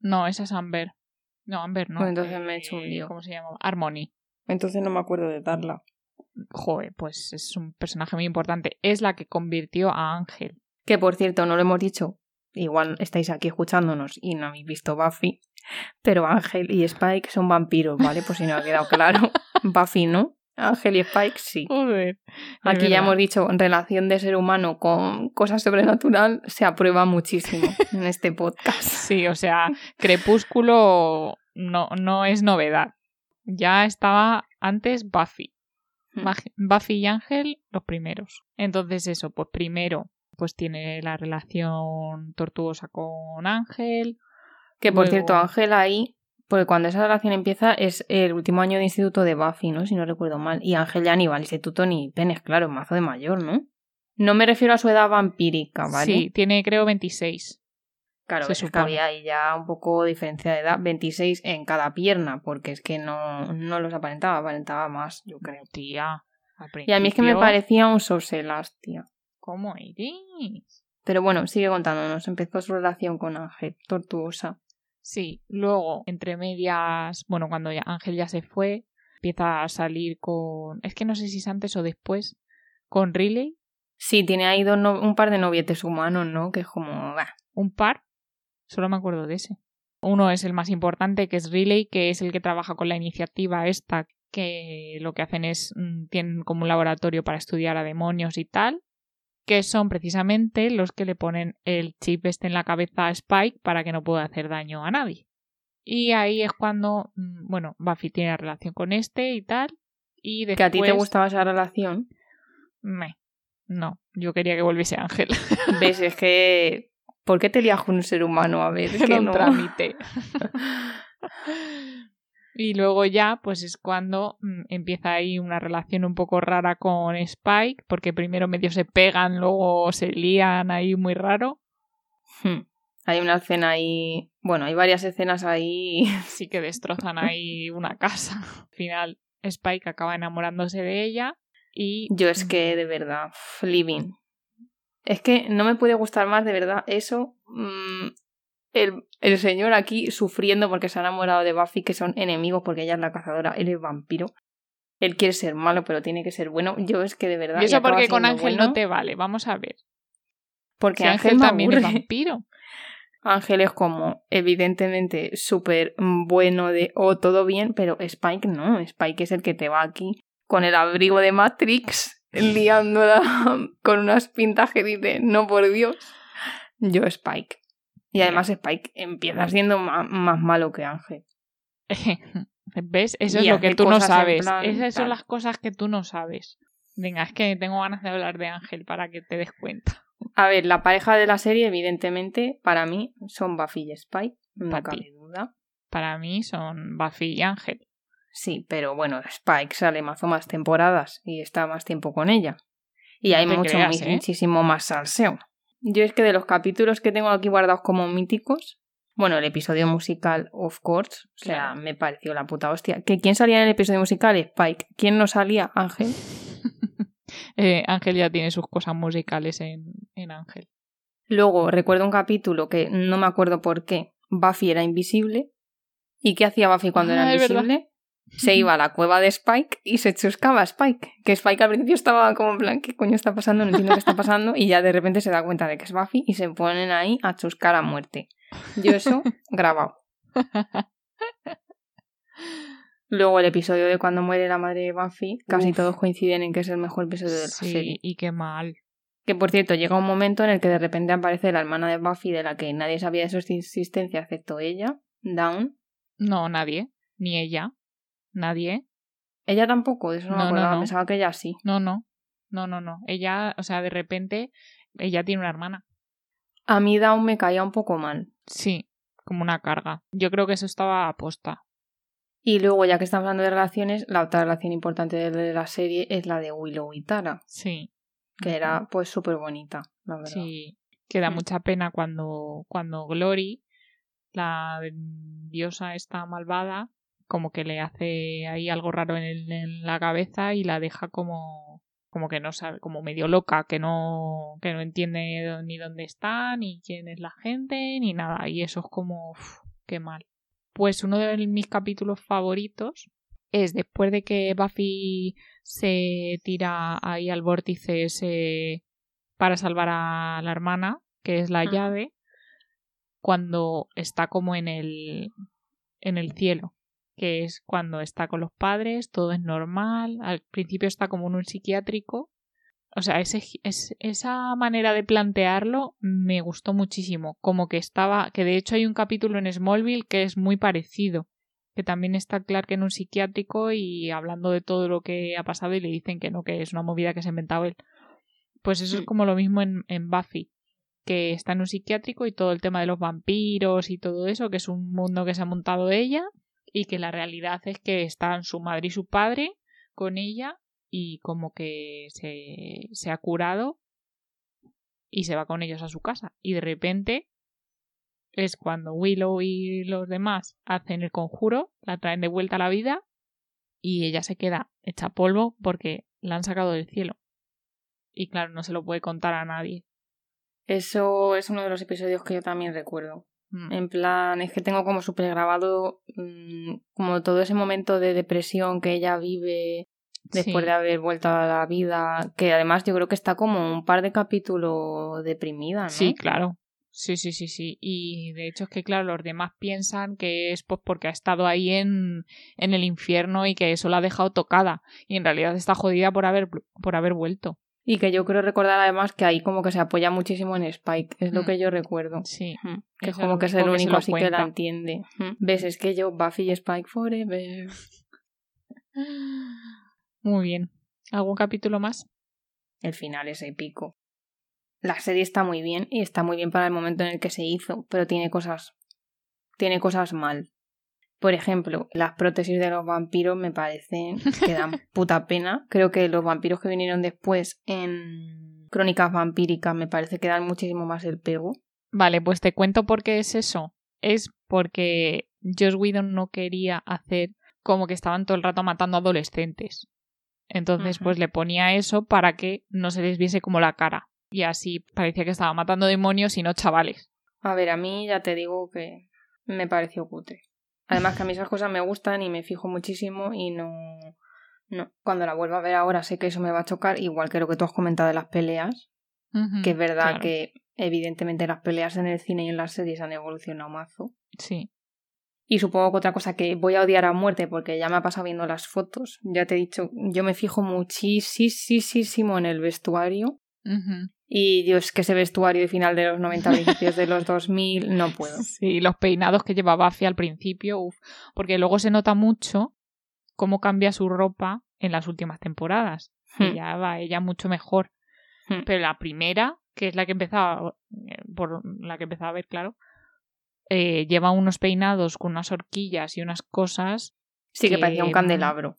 No, esa es Amber. No, Amber no. Pues entonces me he hecho un lío. ¿Cómo se llama? Harmony. Entonces no me acuerdo de Darla. Joder, pues es un personaje muy importante. Es la que convirtió a Ángel. Que por cierto, no lo hemos dicho. Igual estáis aquí escuchándonos y no habéis visto Buffy. Pero Ángel y Spike son vampiros, ¿vale? Pues si no ha quedado claro. Buffy no. Ángel y Spike sí. Joder, Aquí ya hemos dicho, en relación de ser humano con cosas sobrenatural se aprueba muchísimo en este podcast. Sí, o sea, Crepúsculo no, no es novedad ya estaba antes Buffy. Hmm. Buffy y Ángel, los primeros. Entonces eso, pues primero, pues tiene la relación tortuosa con Ángel. Que por cierto, Ángel ahí, porque cuando esa relación empieza es el último año de instituto de Buffy, ¿no? Si no recuerdo mal. Y Ángel ya ni va al instituto ni penes, claro, mazo de mayor, ¿no? No me refiero a su edad vampírica, ¿vale? Sí, tiene creo 26. Claro, se es que había ahí ya un poco diferencia de edad, 26 en cada pierna, porque es que no, no los aparentaba, aparentaba más, yo creo. Tía, Y a mí es que me parecía un soselas, tía. ¿Cómo eres? Pero bueno, sigue contándonos, empezó su relación con Ángel, tortuosa. Sí, luego, entre medias, bueno, cuando Ángel ya se fue, empieza a salir con... Es que no sé si es antes o después, con Riley. Sí, tiene ahí un par de novietes humanos, ¿no? Que es como... Un par, Solo me acuerdo de ese. Uno es el más importante, que es Relay, que es el que trabaja con la iniciativa esta, que lo que hacen es, mm, tienen como un laboratorio para estudiar a demonios y tal, que son precisamente los que le ponen el chip este en la cabeza a Spike para que no pueda hacer daño a nadie. Y ahí es cuando, mm, bueno, Buffy tiene relación con este y tal. Y después... ¿Que a ti te gustaba esa relación? Me. No, yo quería que volviese Ángel. ¿Ves? Es que ¿Por qué te lías con un ser humano? A ver, que no. trámite. y luego ya, pues es cuando mm, empieza ahí una relación un poco rara con Spike, porque primero medio se pegan, luego se lían ahí muy raro. Hmm. Hay una escena ahí. Bueno, hay varias escenas ahí. Sí que destrozan ahí una casa. Al final, Spike acaba enamorándose de ella. Y. Yo es que, de verdad, living. Es que no me puede gustar más, de verdad, eso. Mm, el, el señor aquí sufriendo porque se ha enamorado de Buffy, que son enemigos porque ella es la cazadora, él es vampiro. Él quiere ser malo, pero tiene que ser bueno. Yo es que de verdad. Y eso porque con Ángel no te vale. Vamos a ver. Porque Ángel, también es vampiro. Ángel es como, evidentemente, súper bueno de, o oh, todo bien, pero Spike no. Spike es el que te va aquí con el abrigo de Matrix, liándola con unas pintas que dice, no por Dios. Yo Spike. Y además Spike empieza siendo más, malo que Ángel. ¿Ves? Eso es lo que tú no sabes. Esas son las cosas que tú no sabes. Venga, es que tengo ganas de hablar de Ángel para que te des cuenta. A ver, la pareja de la serie, evidentemente, para mí son Buffy y Spike, no cabe duda. Para mí son Buffy y Ángel. Sí, pero bueno, Spike sale más o más temporadas y está más tiempo con ella. Y hay mucho, ¿eh? muchísimo más salseo. Yo es que de los capítulos que tengo aquí guardados como míticos, bueno, el episodio musical, of course, o sea, me pareció la puta hostia. ¿Que ¿Quién salía en el episodio musical? Spike. ¿Quién no salía? Ángel. Eh, Ángel ya tiene sus cosas musicales en, en Ángel. Luego recuerdo un capítulo que no me acuerdo por qué. Buffy era invisible. ¿Y qué hacía Buffy cuando era ah, invisible? Se iba a la cueva de Spike y se chuscaba a Spike. Que Spike al principio estaba como en plan, ¿qué coño está pasando? No entiendo qué está pasando. Y ya de repente se da cuenta de que es Buffy y se ponen ahí a chuscar a muerte. Yo eso grabado. Luego el episodio de cuando muere la madre de Buffy, casi todos coinciden en que es el mejor episodio de la sí, y qué mal. Que por cierto, llega un momento en el que de repente aparece la hermana de Buffy de la que nadie sabía de su existencia excepto ella, Dawn. No, nadie. Ni ella. Nadie. Ella tampoco, de eso no, me acordaba, pensaba que ella sí. No, no. No, no, no. Ella, o sea, de repente, ella tiene una hermana. A mí Dawn me caía un poco mal. Sí, como una carga. Yo creo que eso estaba aposta. Y luego, ya que estamos hablando de relaciones, la otra relación importante de la serie es la de Willow y Tara. Sí. Que era pues súper bonita, la verdad. Sí. Que da mm. mucha pena cuando, cuando Glory, la diosa esta malvada, como que le hace ahí algo raro en, en la cabeza y la deja como como que no sabe, como medio loca, que no, que no entiende ni dónde está, ni quién es la gente, ni nada. Y eso es como, qué mal. Pues uno de mis capítulos favoritos es después de que Buffy se tira ahí al vórtice ese para salvar a la hermana, que es la llave, cuando está como en el en el cielo, que es cuando está con los padres, todo es normal, al principio está como en un psiquiátrico o sea, ese, esa manera de plantearlo me gustó muchísimo. Como que estaba, que de hecho hay un capítulo en Smallville que es muy parecido, que también está Clark en un psiquiátrico y hablando de todo lo que ha pasado y le dicen que no, que es una movida que se ha inventado él. Pues eso es mm. como lo mismo en, en Buffy, que está en un psiquiátrico y todo el tema de los vampiros y todo eso, que es un mundo que se ha montado ella y que la realidad es que están su madre y su padre con ella y como que se, se ha curado y se va con ellos a su casa. Y de repente es cuando Willow y los demás hacen el conjuro, la traen de vuelta a la vida y ella se queda hecha polvo porque la han sacado del cielo. Y claro, no se lo puede contar a nadie. Eso es uno de los episodios que yo también recuerdo. Mm. En plan, es que tengo como súper grabado mm, como todo ese momento de depresión que ella vive después de haber vuelto a la vida, que además yo creo que está como un par de capítulos deprimida, ¿no? Sí, claro. Sí, sí, sí, sí. Y de hecho es que, claro, los demás piensan que es pues porque ha estado ahí en, en el infierno y que eso la ha dejado tocada. Y en realidad está jodida por haber, por haber vuelto. Y que yo creo recordar además que ahí como que se apoya muchísimo en Spike, es lo mm. que yo recuerdo. Sí. Que es como que es el único así que la entiende. ¿Ves? Es que yo, Buffy y Spike forever. Muy bien. ¿Algún capítulo más? El final es épico. La serie está muy bien y está muy bien para el momento en el que se hizo, pero tiene cosas. tiene cosas mal. Por ejemplo, las prótesis de los vampiros me parecen que dan puta pena. Creo que los vampiros que vinieron después en Crónicas Vampíricas me parece que dan muchísimo más el pego. Vale, pues te cuento por qué es eso. Es porque Josh Whedon no quería hacer como que estaban todo el rato matando adolescentes. Entonces, pues le ponía eso para que no se les viese como la cara. Y así parecía que estaba matando demonios y no chavales. A ver, a mí ya te digo que me pareció cutre. Además que a mí esas cosas me gustan y me fijo muchísimo y no... No, cuando la vuelva a ver ahora sé que eso me va a chocar, igual que lo que tú has comentado de las peleas, que es verdad que evidentemente las peleas en el cine y en las series han evolucionado mazo. Sí. Y supongo que otra cosa que voy a odiar a muerte porque ya me ha pasado viendo las fotos. Ya te he dicho, yo me fijo muchísimo en el vestuario. Y yo es que ese vestuario de final de los 90, principios de los 2000, no puedo. Sí, los peinados que lleva Buffy al principio, uff. Porque luego se nota mucho cómo cambia su ropa en las últimas temporadas. Hmm. ya va ella mucho mejor. Hmm. Pero la primera, que es la que empezaba, eh, por la que empezaba a ver, claro, eh, lleva unos peinados con unas horquillas y unas cosas. Sí, que, parecía un candelabro.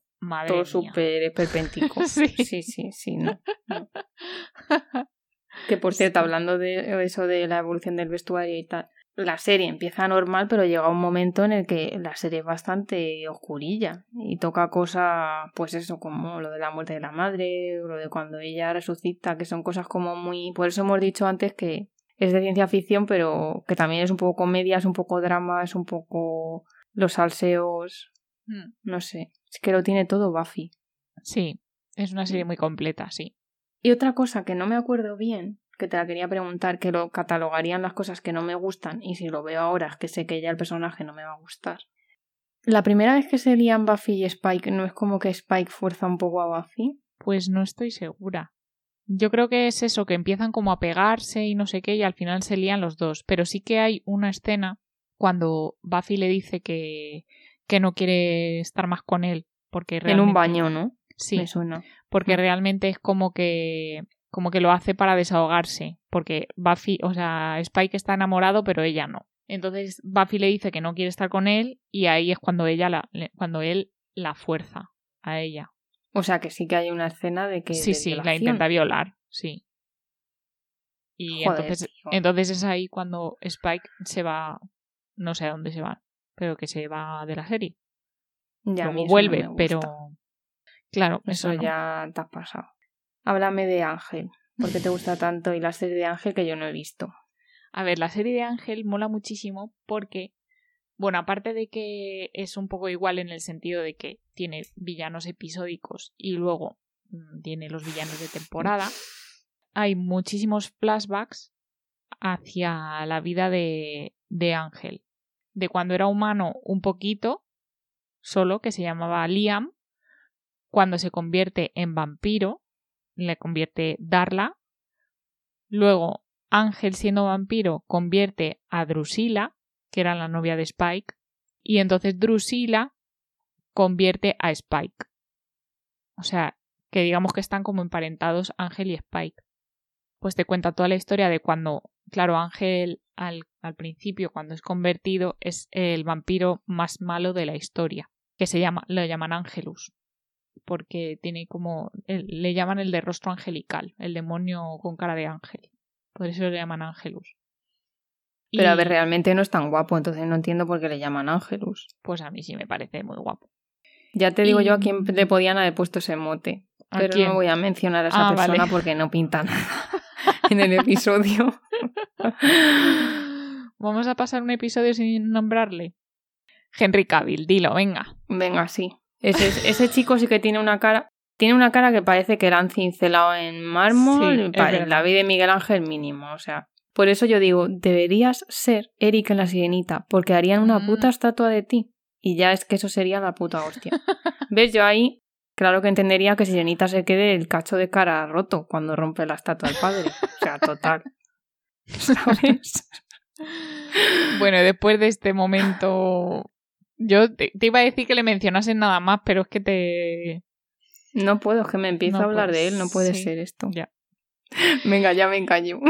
Todo súper esperpéntico. sí. sí, sí, sí, no. que por cierto, hablando de eso de la evolución del vestuario y tal, la serie empieza normal, pero llega un momento en el que la serie es bastante oscurilla y toca cosas, pues eso, como lo de la muerte de la madre, lo de cuando ella resucita, que son cosas como muy... Por eso hemos dicho antes que es de ciencia ficción, pero que también es un poco comedia, es un poco drama, es un poco los salseos. Hmm. No sé, es que lo tiene todo Buffy. Sí, es una serie muy completa, sí. Y otra cosa que no me acuerdo bien, que te la quería preguntar, que lo catalogarían las cosas que no me gustan, y si lo veo ahora es que sé que ya el personaje no me va a gustar. La primera vez que se lían Buffy y Spike, ¿no es como que Spike fuerza un poco a Buffy? Pues no estoy segura. Yo creo que es eso, que empiezan como a pegarse y no sé qué, y al final se lían los dos. Pero sí que hay una escena cuando Buffy le dice que, que no quiere estar más con él. Porque realmente... En un baño, ¿no? Sí. Porque realmente es como que como que lo hace para desahogarse, porque Buffy, o sea, Spike está enamorado, pero ella no. Entonces Buffy le dice que no quiere estar con él y ahí es cuando ella la, cuando él la fuerza a ella. O sea que sí que hay una escena de que. Sí, sí, la intenta violar, sí. Y entonces, entonces es ahí cuando Spike se va. No sé a dónde se va, pero que se va de la serie. Ya, vuelve, pero. Claro, eso, ya te has pasado. Háblame de Ángel, porque te gusta tanto y la serie de Ángel que yo no he visto. A ver, la serie de Ángel mola muchísimo porque bueno, aparte de que es un poco igual en el sentido de que tiene villanos episódicos y luego mm, tiene los villanos de temporada, hay muchísimos flashbacks hacia la vida de, de Ángel. De cuando era humano un poquito, solo, que se llamaba Liam, cuando se convierte en vampiro, le convierte Darla, luego Ángel siendo vampiro convierte a Drusila, que era la novia de Spike, y entonces Drusilla convierte a Spike. O sea, que digamos que están como emparentados Ángel y Spike. Pues te cuenta toda la historia de cuando, claro, Ángel al, al principio, cuando es convertido, es el vampiro más malo de la historia, que se llama, lo llaman Angelus, porque tiene como, le llaman el de rostro angelical, el demonio con cara de ángel. Por eso le llaman Angelus. Pero a ver, realmente no es tan guapo, entonces no entiendo por qué le llaman Ángelus. Pues a mí sí me parece muy guapo. Ya te digo yo a quién le podían haber puesto ese mote. Pero no voy a mencionar a esa ah, persona porque no pinta nada en el episodio. Vamos a pasar un episodio sin nombrarle. Henry Cavill, dilo, venga. Venga, sí. Ese, ese chico sí que tiene una cara. Tiene una cara que parece que la han cincelado en mármol. Sí, la vida de Miguel Ángel mínimo. O sea, por eso yo digo, deberías ser Eric en la sirenita, porque harían una puta mm. estatua de ti. Y ya es que eso sería la puta hostia. ¿Ves? Yo ahí, claro que entendería que sirenita se quede el cacho de cara roto cuando rompe la estatua del padre. O sea, total. ¿Sabes? Bueno, después de este momento. Yo te, iba a decir que le mencionasen nada más, pero es que te. No puedo, es que me empiezo a hablar de él, no puede ser esto. Ya. Venga, ya me engaño.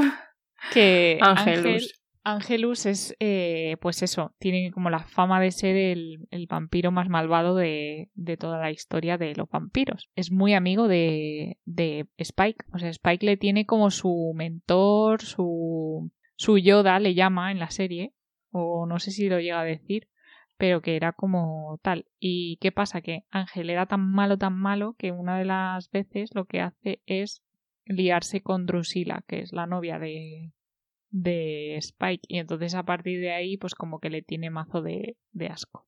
Que Angelus. Angelus es, eh, pues eso, tiene como la fama de ser el, vampiro más malvado de, toda la historia de los vampiros. Es muy amigo de, de Spike. O sea, Spike le tiene como su mentor, su, su Yoda, le llama en la serie. O no sé si lo llega a decir pero que era como tal. ¿Y qué pasa? Que Ángel era tan malo, tan malo, que una de las veces lo que hace es liarse con Drusila, que es la novia de, de Spike. Y entonces a partir de ahí, pues como que le tiene mazo de, de asco.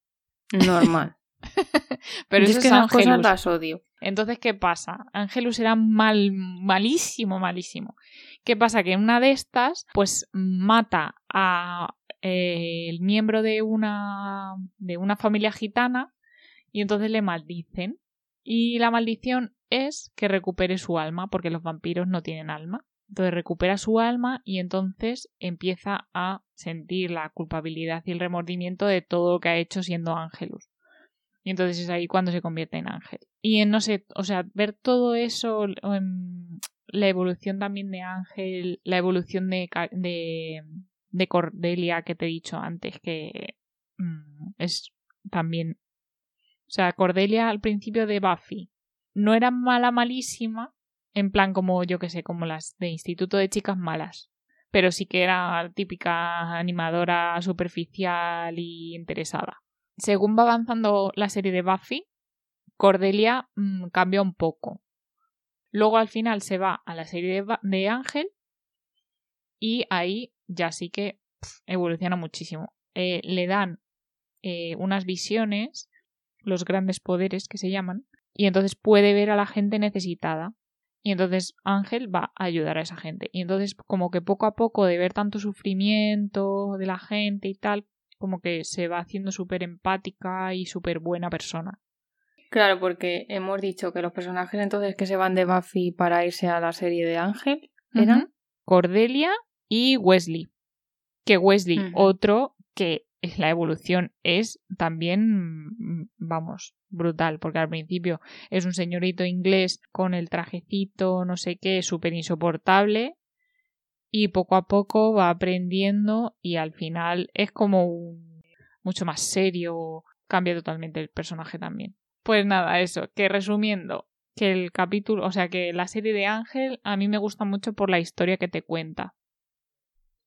Normal. Pero Yo es que es esas cosas Angelus. las odio. Entonces, ¿qué pasa? Angelus era mal, malísimo, malísimo. ¿Qué pasa? Que en una de estas, pues mata a eh, el miembro de una, de una familia gitana y entonces le maldicen. Y la maldición es que recupere su alma, porque los vampiros no tienen alma. Entonces recupera su alma y entonces empieza a sentir la culpabilidad y el remordimiento de todo lo que ha hecho siendo Angelus. Y entonces es ahí cuando se convierte en ángel. Y en, no sé, o sea, ver todo eso, em, la evolución también de Ángel, la evolución de, de Cordelia que te he dicho antes, que mm, es también... O sea, Cordelia al principio de Buffy no era mala, malísima, en plan como yo que sé, como las de Instituto de Chicas Malas. Pero sí que era típica animadora superficial y interesada según va avanzando la serie de Buffy, Cordelia mm, cambia un poco. Luego al final se va a la serie de, Ángel y ahí ya sí que evoluciona muchísimo. Eh, le dan eh, unas visiones, los grandes poderes que se llaman, y entonces puede ver a la gente necesitada. Y entonces Ángel va a ayudar a esa gente. Y entonces como que poco a poco de ver tanto sufrimiento de la gente y tal, como que se va haciendo súper empática y súper buena persona. Claro, porque hemos dicho que los personajes entonces que se van de Buffy para irse a la serie de Ángel eran. Cordelia y Wesley. Que Wesley, otro que la evolución es también, mm, vamos, brutal, porque al principio es un señorito inglés con el trajecito, no sé qué, súper insoportable, y poco a poco va aprendiendo y al final es como un mucho más serio, cambia totalmente el personaje también. Pues nada, eso, que resumiendo, que el capítulo, o sea, que la serie de Ángel a mí me gusta mucho por la historia que te cuenta.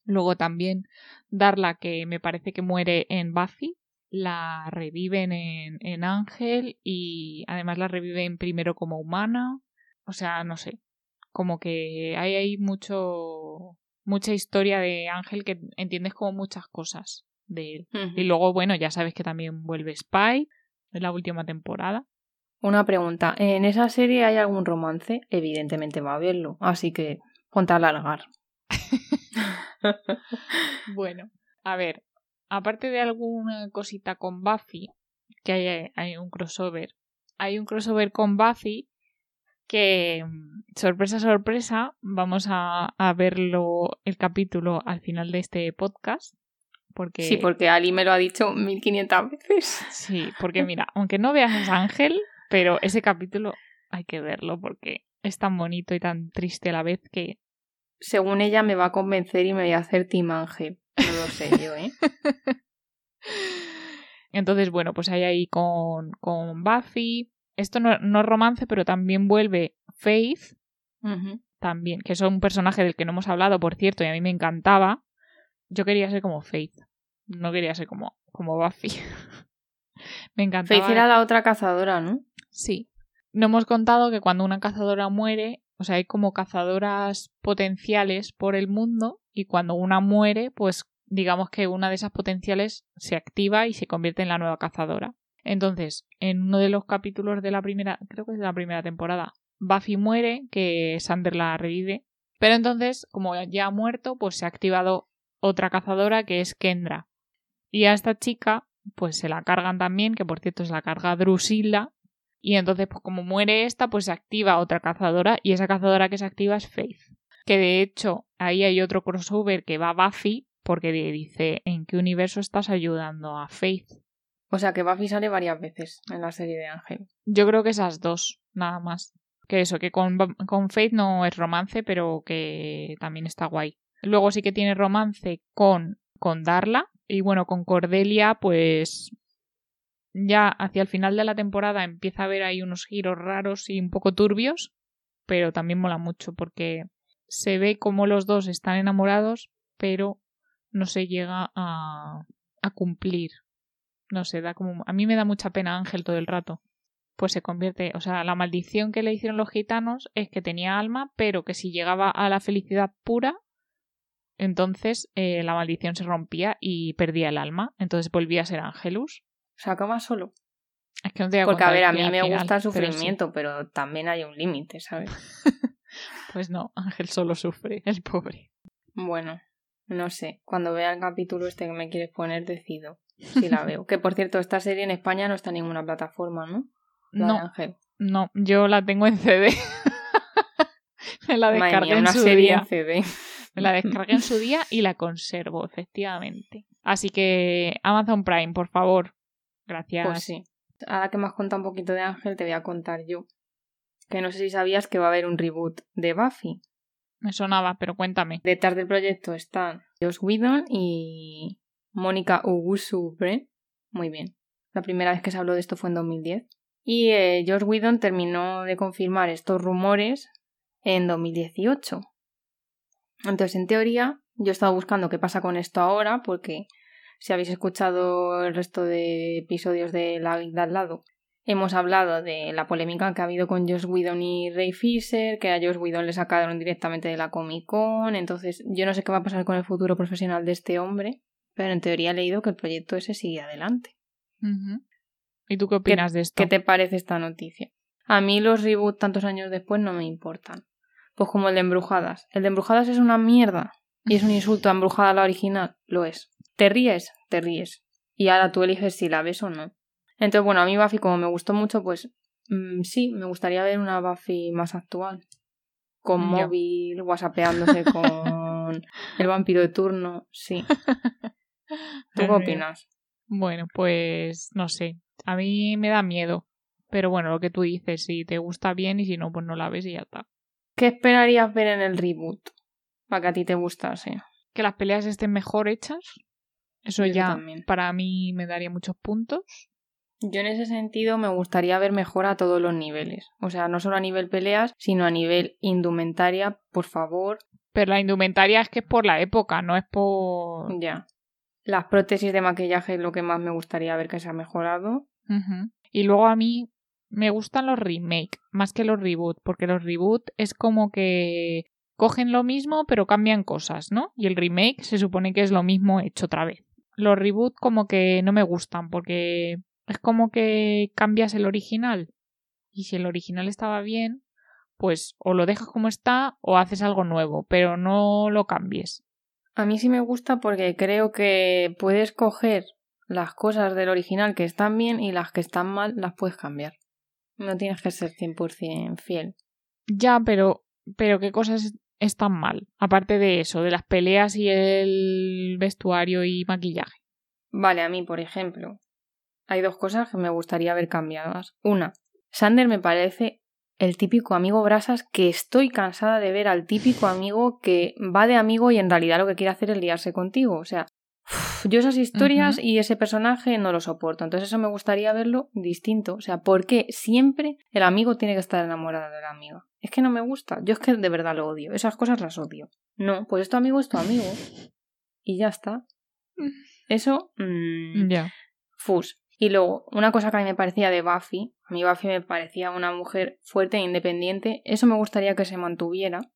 Luego también Darla, que me parece que muere en Buffy, la reviven en, en Ángel y además la reviven primero como humana. O sea, no sé, como que hay ahí mucho mucha historia de Ángel que entiendes como muchas cosas de él. Y luego, bueno, ya sabes que también vuelve Spy en la última temporada. Una pregunta, ¿en esa serie hay algún romance? Evidentemente va a haberlo, así que ponte a alargar. Bueno, a ver, aparte de alguna cosita con Buffy, que hay, hay un crossover, hay un crossover con Buffy que, mm, sorpresa, sorpresa, vamos a, a verlo el capítulo al final de este podcast. Porque, Sí, porque Ali me lo ha dicho 1500 veces. Sí, porque mira, aunque no veas a Ángel, pero ese capítulo hay que verlo porque es tan bonito y tan triste a la vez que Según ella me va a convencer y me voy a hacer Team Ángel. No lo sé yo, ¿eh? Entonces, bueno, pues hay ahí con, con Buffy. Esto no, no es romance, pero también vuelve Faith, también, que es un personaje del que no hemos hablado, por cierto, y a mí me encantaba. Yo quería ser como Faith, no quería ser como, como Buffy. me encantaba. Faith era la otra cazadora, ¿no? Sí. No hemos contado que cuando una cazadora muere, sea, hay como cazadoras potenciales por el mundo y cuando una muere, pues digamos que una de esas potenciales se activa y se convierte en la nueva cazadora. Entonces, en uno de los capítulos de la primera, creo que es de la primera temporada, Buffy muere, que Sander la revive, pero entonces, como ya ha muerto, pues se ha activado otra cazadora que es Kendra. Y a esta chica, pues se la cargan también, que por cierto se la carga Drusilla, y entonces, pues como muere esta, pues se activa otra cazadora y esa cazadora que se activa es Faith. Que de hecho, ahí hay otro crossover que va a Buffy porque le dice ¿en qué universo estás ayudando a Faith? O sea que Buffy sale varias veces en la serie de Ángel. Yo creo que esas dos, nada más. Que eso, que con, con Faith no es romance, pero que también está guay. Luego sí que tiene romance con, con Darla. Y bueno, con Cordelia, pues ya hacia el final de la temporada empieza a haber ahí unos giros raros y un poco turbios, pero también mola mucho porque se ve como los dos están enamorados, pero no se llega a, a cumplir. No sé, da como a mí me da mucha pena Ángel todo el rato. Pues se convierte, o sea, la maldición que le hicieron los gitanos es que tenía alma, pero que si llegaba a la felicidad pura, entonces eh, la maldición se rompía y perdía el alma. Entonces volvía a ser Angelus. ¿Se acaba solo? Es que no te voy a Porque, a ver, a mí me final, gusta el pero sí. sufrimiento, pero, también hay un límite, ¿sabes? Pues no, Ángel solo sufre, el pobre. Bueno, no sé. Cuando vea el capítulo este que me quieres poner, decido si la veo. que, por cierto, esta serie en España no está en ninguna plataforma, ¿no? La No, Ángel. no, yo la tengo en CD. Me la Madre descargué en una su serie día. en CD. Me la descargué en su día y la conservo, efectivamente. Así que Amazon Prime, por favor. Gracias. Pues sí. Ahora que me has contado un poquito de Ángel, te voy a contar yo. Que no sé si sabías que va a haber un reboot de Buffy. Me sonaba, pero cuéntame. Detrás del proyecto están Josh Whedon y Mónica Ugusu-Brent. Muy bien. La primera vez que se habló de esto fue en 2010. Y eh, Josh Whedon terminó de confirmar estos rumores en 2018. Entonces, en teoría, yo he estado buscando qué pasa con esto ahora, porque si habéis escuchado el resto de episodios de La Vida al lado, hemos hablado de la polémica que ha habido con Josh Whedon y Ray Fisher, que a Josh Whedon le sacaron directamente de la Comic Con, entonces yo no sé qué va a pasar con el futuro profesional de este hombre, pero en teoría he leído que el proyecto ese sigue adelante. ¿Y tú qué opinas de esto? ¿Qué te parece esta noticia? A mí los reboots tantos años después no me importan. Pues como el de Embrujadas. El de Embrujadas es una mierda. Y es un insulto a Embrujada la original. Lo es. ¿Te ríes? Te ríes. Y ahora tú eliges si la ves o no. Entonces, bueno, a mí Buffy como me gustó mucho, pues mm, sí, me gustaría ver una Buffy más actual. Con Ya. móvil, whatsappeándose con el vampiro de turno. Sí. ¿Tú qué opinas? Bueno, pues no sé. A mí me da miedo. Pero bueno, lo que tú dices, si te gusta bien y si no, pues no la ves y ya está. ¿Qué esperarías ver en el reboot? Para que a ti te gustase. Que las peleas estén mejor hechas. Eso ya también. para mí me daría muchos puntos. Yo en ese sentido me gustaría ver mejor a todos los niveles. O sea, no solo a nivel peleas, sino a nivel indumentaria, por favor. Pero la indumentaria es que es por la época, no es por... Ya. Las prótesis de maquillaje es lo que más me gustaría ver que se ha mejorado. Y luego a mí me gustan los remake más que los reboot, porque los reboot es como que cogen lo mismo pero cambian cosas, ¿no? Y el remake se supone que es lo mismo hecho otra vez. Los reboot como que no me gustan porque es como que cambias el original y si el original estaba bien, pues o lo dejas como está o haces algo nuevo, pero no lo cambies. A mí sí me gusta porque creo que puedes coger las cosas del original que están bien y las que están mal las puedes cambiar. No tienes que ser 100% fiel. Ya, pero, pero ¿qué cosas están mal? Aparte de eso, de las peleas y el vestuario y maquillaje. Vale, a mí, por ejemplo, hay dos cosas que me gustaría ver cambiadas. Una, Sander me parece el típico amigo brasas que estoy cansada de ver al típico amigo que va de amigo y en realidad lo que quiere hacer es liarse contigo. O sea, yo esas historias y ese personaje no lo soporto. Entonces eso me gustaría verlo distinto. O sea, ¿por qué siempre el amigo tiene que estar enamorado de la amiga? Es que no me gusta. Yo es que de verdad lo odio. Esas cosas las odio. No, pues es tu amigo, es tu amigo. Y ya está. Eso... mm, Ya. Fus. Y luego, una cosa que a mí me parecía de Buffy, a mí Buffy me parecía una mujer fuerte e independiente, eso me gustaría que se mantuviera.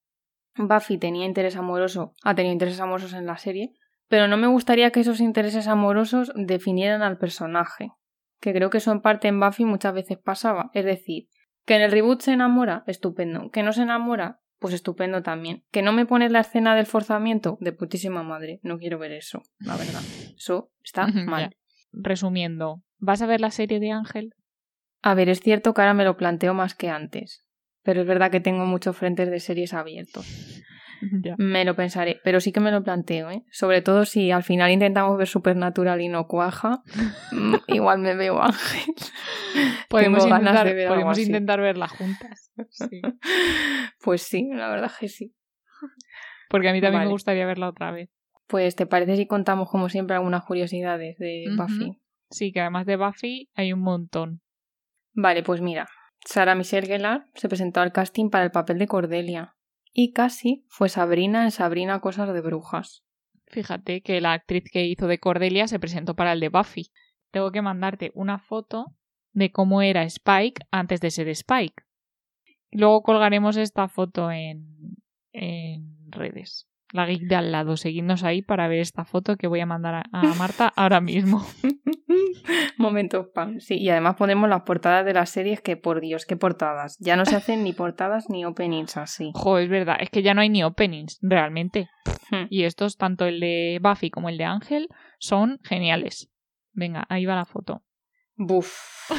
Buffy tenía interés amoroso, ha tenido intereses amorosos en la serie, pero no me gustaría que esos intereses amorosos definieran al personaje, que creo que eso en parte en Buffy muchas veces pasaba, es decir, que en el reboot se enamora, estupendo, que no se enamora, pues estupendo también, que no me pones la escena del forzamiento, de putísima madre, no quiero ver eso, la verdad, eso está mal. Resumiendo, ¿vas a ver la serie de Ángel? A ver, es cierto que ahora me lo planteo más que antes. Pero es verdad que tengo muchos frentes de series abiertos. Me lo pensaré, pero sí que me lo planteo, ¿eh? Sobre todo si al final intentamos ver Supernatural y no cuaja, mm, igual me veo Ángel. Podemos, Tengo ganas intentar, de ver algo podemos así. intentar verla juntas. Sí. Pues sí, la verdad que sí. Porque a mí también Vale. me gustaría verla otra vez. Pues ¿te parece si contamos como siempre algunas curiosidades de. Buffy? Sí, que además de Buffy hay un montón. Vale, pues mira, Sara Michelle Gellar se presentó al casting para el papel de Cordelia y casi fue Sabrina en Sabrina Cosas de Brujas. Fíjate que la actriz que hizo de Cordelia se presentó para el de Buffy. Tengo que mandarte una foto de cómo era Spike antes de ser Spike. Luego colgaremos esta foto en, en redes. La geek de al lado. Seguidnos ahí para ver esta foto que voy a mandar a, Marta ahora mismo. Momento spam. Sí, y además ponemos las portadas de las series que, por Dios, qué portadas. Ya no se hacen ni portadas ni openings así. Jo, es verdad, es que ya no hay ni openings, realmente. Hmm. Y estos, tanto el de Buffy como el de Ángel, son geniales. Venga, ahí va la foto. Buf.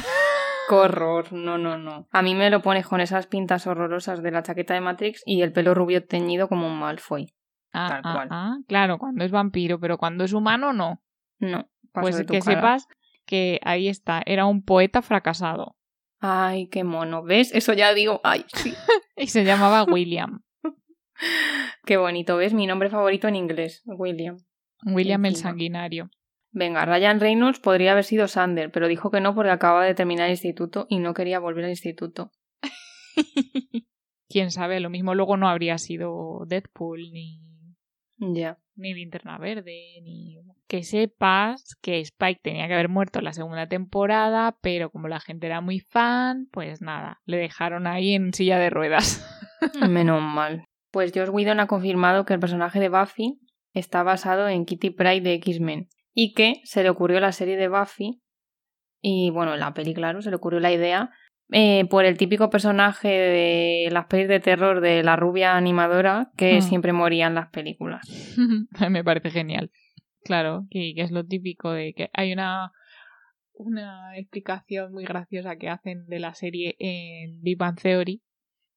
Qué horror, no, no, no. A mí me lo pones con esas pintas horrorosas de la chaqueta de Matrix y el pelo rubio teñido como un Malfoy. Ah, tal ah, cual. Ah, claro, cuando es vampiro, pero cuando es humano no. No. Pues que sepas que ahí está, era un poeta fracasado. Ay, qué mono, ¿ves? Eso ya digo, ay, sí. y se llamaba William. qué bonito, ¿ves? Mi nombre favorito en inglés, William. William el sanguinario. Venga, Ryan Reynolds podría haber sido Sander, pero dijo que no porque acaba de terminar el instituto y no quería volver al instituto. Quién sabe, lo mismo luego no habría sido Deadpool ni. Ya. Ni Linterna Verde, ni. Que sepas que Spike tenía que haber muerto en la segunda temporada, pero como la gente era muy fan, pues nada, le dejaron ahí en silla de ruedas. Menos mal. Pues Josh Whedon ha confirmado que el personaje de Buffy está basado en Kitty Pryde de X-Men y que se le ocurrió la serie de Buffy y bueno, en la peli, claro, se le ocurrió la idea eh, por el típico personaje de las pelis de terror de la rubia animadora que hmm. siempre moría en las películas. Me parece genial. Claro, que, es lo típico de que hay una, una explicación muy graciosa que hacen de la serie en Big Bang Theory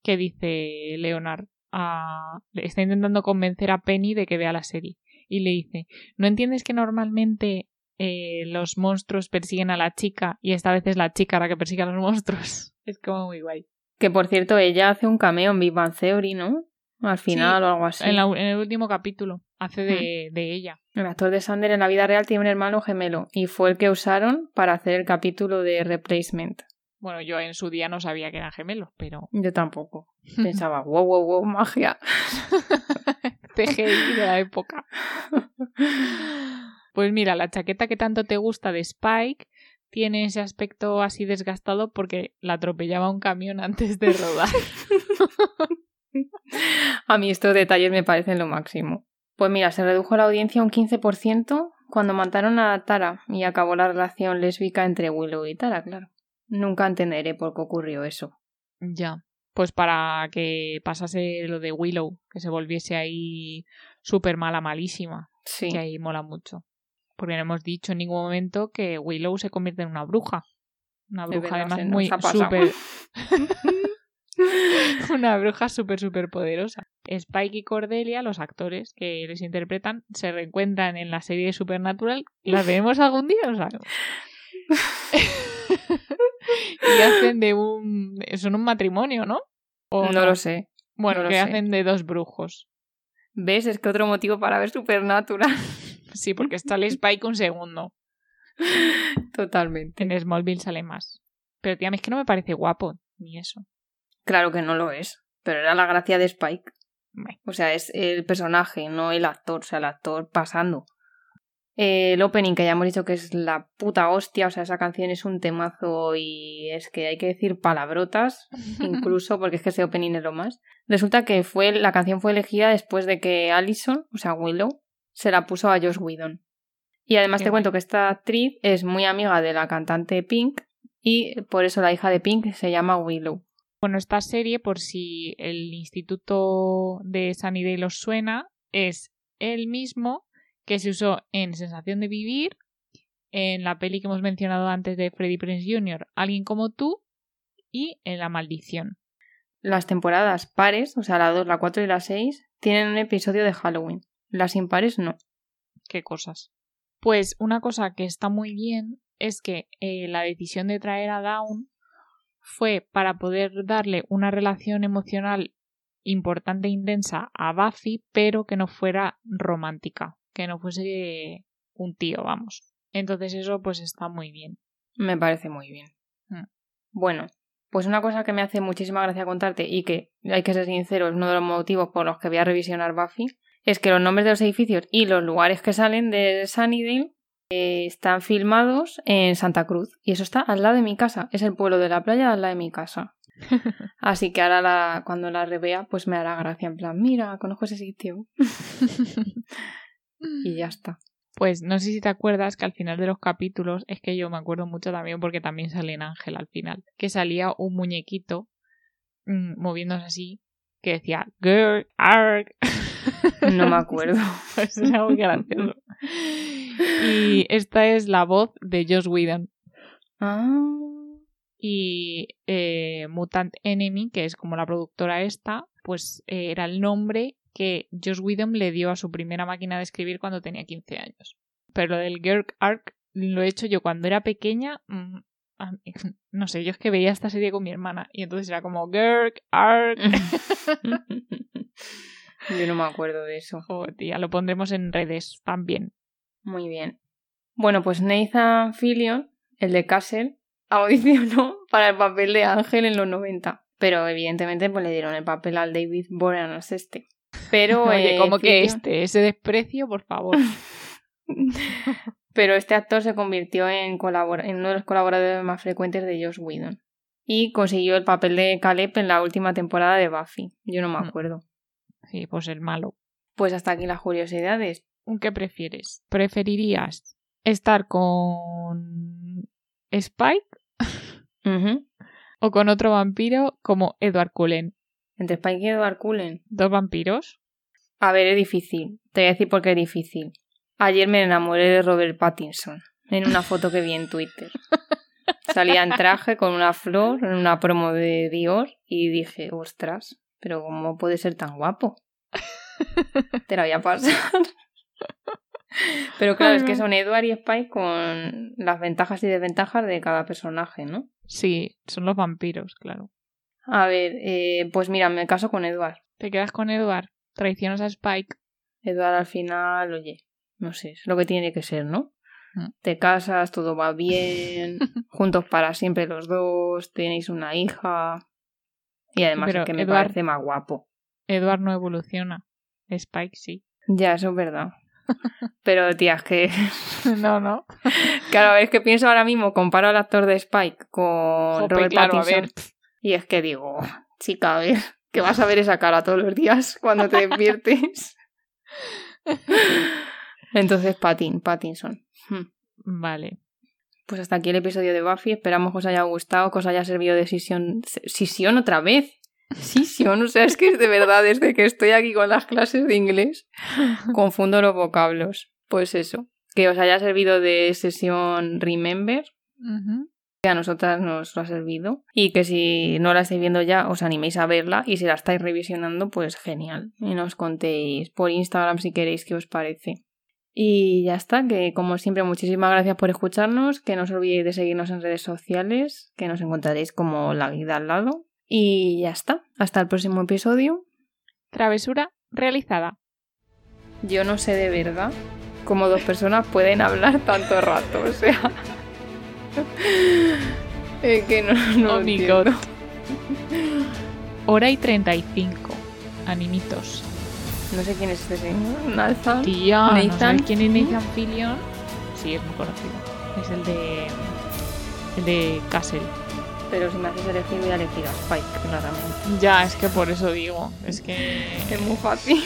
que dice Leonard a, está intentando convencer a Penny de que vea la serie y le dice, ¿no entiendes que normalmente eh, los monstruos persiguen a la chica y esta vez es la chica la que persigue a los monstruos? Es como muy guay. Que por cierto, ella hace un cameo en Big Bang Theory, ¿no? Al final o algo así. En, el último capítulo hace de, de, ella. El actor de Sander en la vida real tiene un hermano gemelo y fue el que usaron para hacer el capítulo de Replacement. Bueno, yo en su día no sabía que eran gemelos, pero. Yo tampoco. Pensaba, wow, wow, wow, magia. CGI de la época. Pues mira, la chaqueta que tanto te gusta de Spike tiene ese aspecto así desgastado porque la atropellaba un camión antes de rodar. a mí estos detalles me parecen lo máximo. Pues mira, se redujo la audiencia un 15% cuando mataron a Tara y acabó la relación lésbica entre Willow y Tara, claro. Nunca entenderé por qué ocurrió eso. Ya pues para que pasase lo de Willow, que se volviese ahí súper mala, malísima. Sí. Que ahí mola mucho. Porque no hemos dicho en ningún momento que Willow se convierte en una bruja. Una bruja además muy súper... una bruja súper, súper poderosa. Spike y Cordelia, los actores que les interpretan, se reencuentran en la serie de Supernatural. ¿Las veremos algún día? No sabemos. y hacen de un... Son un matrimonio, ¿no? no, lo sé. Bueno, que hacen de dos brujos. ¿Ves? Es que otro motivo para ver Supernatural. Sí, porque está el Spike un segundo. Totalmente. En Smallville sale más. Pero tía, es que no me parece guapo, ni eso. Claro que no lo es. Pero era la gracia de Spike. O sea, es el personaje, no el actor. O sea, el actor pasando. Eh, el opening, que ya hemos dicho que es la puta hostia, o sea, esa canción es un temazo y es que hay que decir palabrotas, incluso porque es que ese opening es lo más. Resulta que fue, la canción fue elegida después de que Allison, o sea, Willow, se la puso a Josh Whedon. Y además te cuento que esta actriz es muy amiga de la cantante Pink y por eso la hija de Pink se llama Willow. Bueno, esta serie, por si el instituto de Sunnydale os suena, es el mismo que se usó en Sensación de Vivir, en la peli que hemos mencionado antes de Freddie Prince Jr., Alguien como tú, y en La Maldición. Las temporadas pares, o sea, la 2, la 4 y la 6, tienen un episodio de Halloween. Las impares no. ¿Qué cosas? Pues una cosa que está muy bien es que eh, la decisión de traer a Dawn fue para poder darle una relación emocional importante e intensa a Buffy, pero que no fuera romántica que no fuese un tío, vamos. Entonces eso pues está muy bien. Me parece muy bien. Mm. Bueno, pues una cosa que me hace muchísima gracia contarte y que hay que ser sincero, es uno de los motivos por los que voy a revisionar Buffy, es que los nombres de los edificios y los lugares que salen de Sunnydale eh, están filmados en Santa Cruz y eso está al lado de mi casa, es el pueblo de la playa al lado de mi casa. Así que ahora la, cuando la revea, pues me hará gracia. En plan, mira, conozco ese sitio. y ya está. Pues no sé si te acuerdas que al final de los capítulos, es que yo me acuerdo mucho también porque también sale en Ángel al final, que salía un muñequito mmm, moviéndose así que decía Girl, Arg. No me acuerdo. pues es algo gracioso. Y esta es la voz de Josh Whedon. Ah. Y eh, Mutant Enemy, que es como la productora esta, pues eh, era el nombre que Josh Whedon le dio a su primera máquina de escribir cuando tenía 15 años. Pero lo del Girk Arc lo he hecho yo cuando era pequeña. Mm, no sé, yo es que veía esta serie con mi hermana y entonces era como Girk Arc. yo no me acuerdo de eso. Oh, tía, lo pondremos en redes también. Muy bien. Bueno, pues Nathan Fillion, el de Castle, audicionó para el papel de Ángel en los 90. Pero evidentemente pues le dieron el papel al David Boreanaz este. Pero Oye, eh, como que este, ese desprecio, por favor. Pero este actor se convirtió en, en uno de los colaboradores más frecuentes de Josh Whedon. Y consiguió el papel de Caleb en la última temporada de Buffy. Yo no me Mm. acuerdo. Sí, pues el malo. Pues hasta aquí las curiosidades. ¿Un qué prefieres? ¿Preferirías estar con Spike o con otro vampiro como Edward Cullen? Entre Spike y Edward Cullen. ¿Dos vampiros? A ver, es difícil. Te voy a decir por qué es difícil. Ayer me enamoré de Robert Pattinson en una foto que vi en Twitter. Salía en traje con una flor en una promo de Dior y dije, ostras, pero ¿cómo puede ser tan guapo? Te la voy a pasar. Pero claro, es que son Edward y Spike con las ventajas y desventajas de cada personaje, ¿no? Sí, son los vampiros, claro. A ver, eh, pues mira, me caso con Edward. ¿Te quedas con Edward? ¿Traicionas a Spike? Edward al final, oye, no sé, es lo que tiene que ser, ¿no? Mm. Te casas, todo va bien, juntos para siempre los dos, tenéis una hija. Y además Pero es que me Edward- parece más guapo. Edward no evoluciona. Spike sí. Ya, eso es verdad. Pero, tía, es que. no, no. Claro, es que pienso ahora mismo, comparo al actor de Spike con Jope, Robert claro, Pattinson. Y es que digo, chica, a ver, que vas a ver esa cara todos los días cuando te despiertes. Entonces, Pattin, Pattinson. Hmm. Vale. Pues hasta aquí el episodio de Buffy. Esperamos que os haya gustado, que os haya servido de sesión. ¿Sesión otra vez? Sesión, o sea, es que es de verdad, desde que estoy aquí con las clases de inglés, confundo los vocablos. Pues eso, que os haya servido de sesión Remember, que a nosotras nos lo ha servido, y que si no la estáis viendo ya, os animéis a verla, y si la estáis revisionando, pues genial. Y nos contéis por Instagram si queréis qué os parece. Y ya está, que como siempre muchísimas gracias por escucharnos, que no os olvidéis de seguirnos en redes sociales, que nos encontraréis como la guida al lado. Y ya está, hasta el próximo episodio. Travesura realizada. Yo no sé de verdad cómo dos personas pueden hablar tanto rato, o sea... Es que no, no Oh. Hora y 35. Animitos. No sé quién es este señor, Nathan. Tía, ¿no Nathan. sabes quién es Nathan Fillion? Sí, es muy conocido. Es el de... El de Castle. Pero si me haces elegir, voy a elegir a Spike, claramente. Ya, es que por eso digo. Es que... Es muy fácil.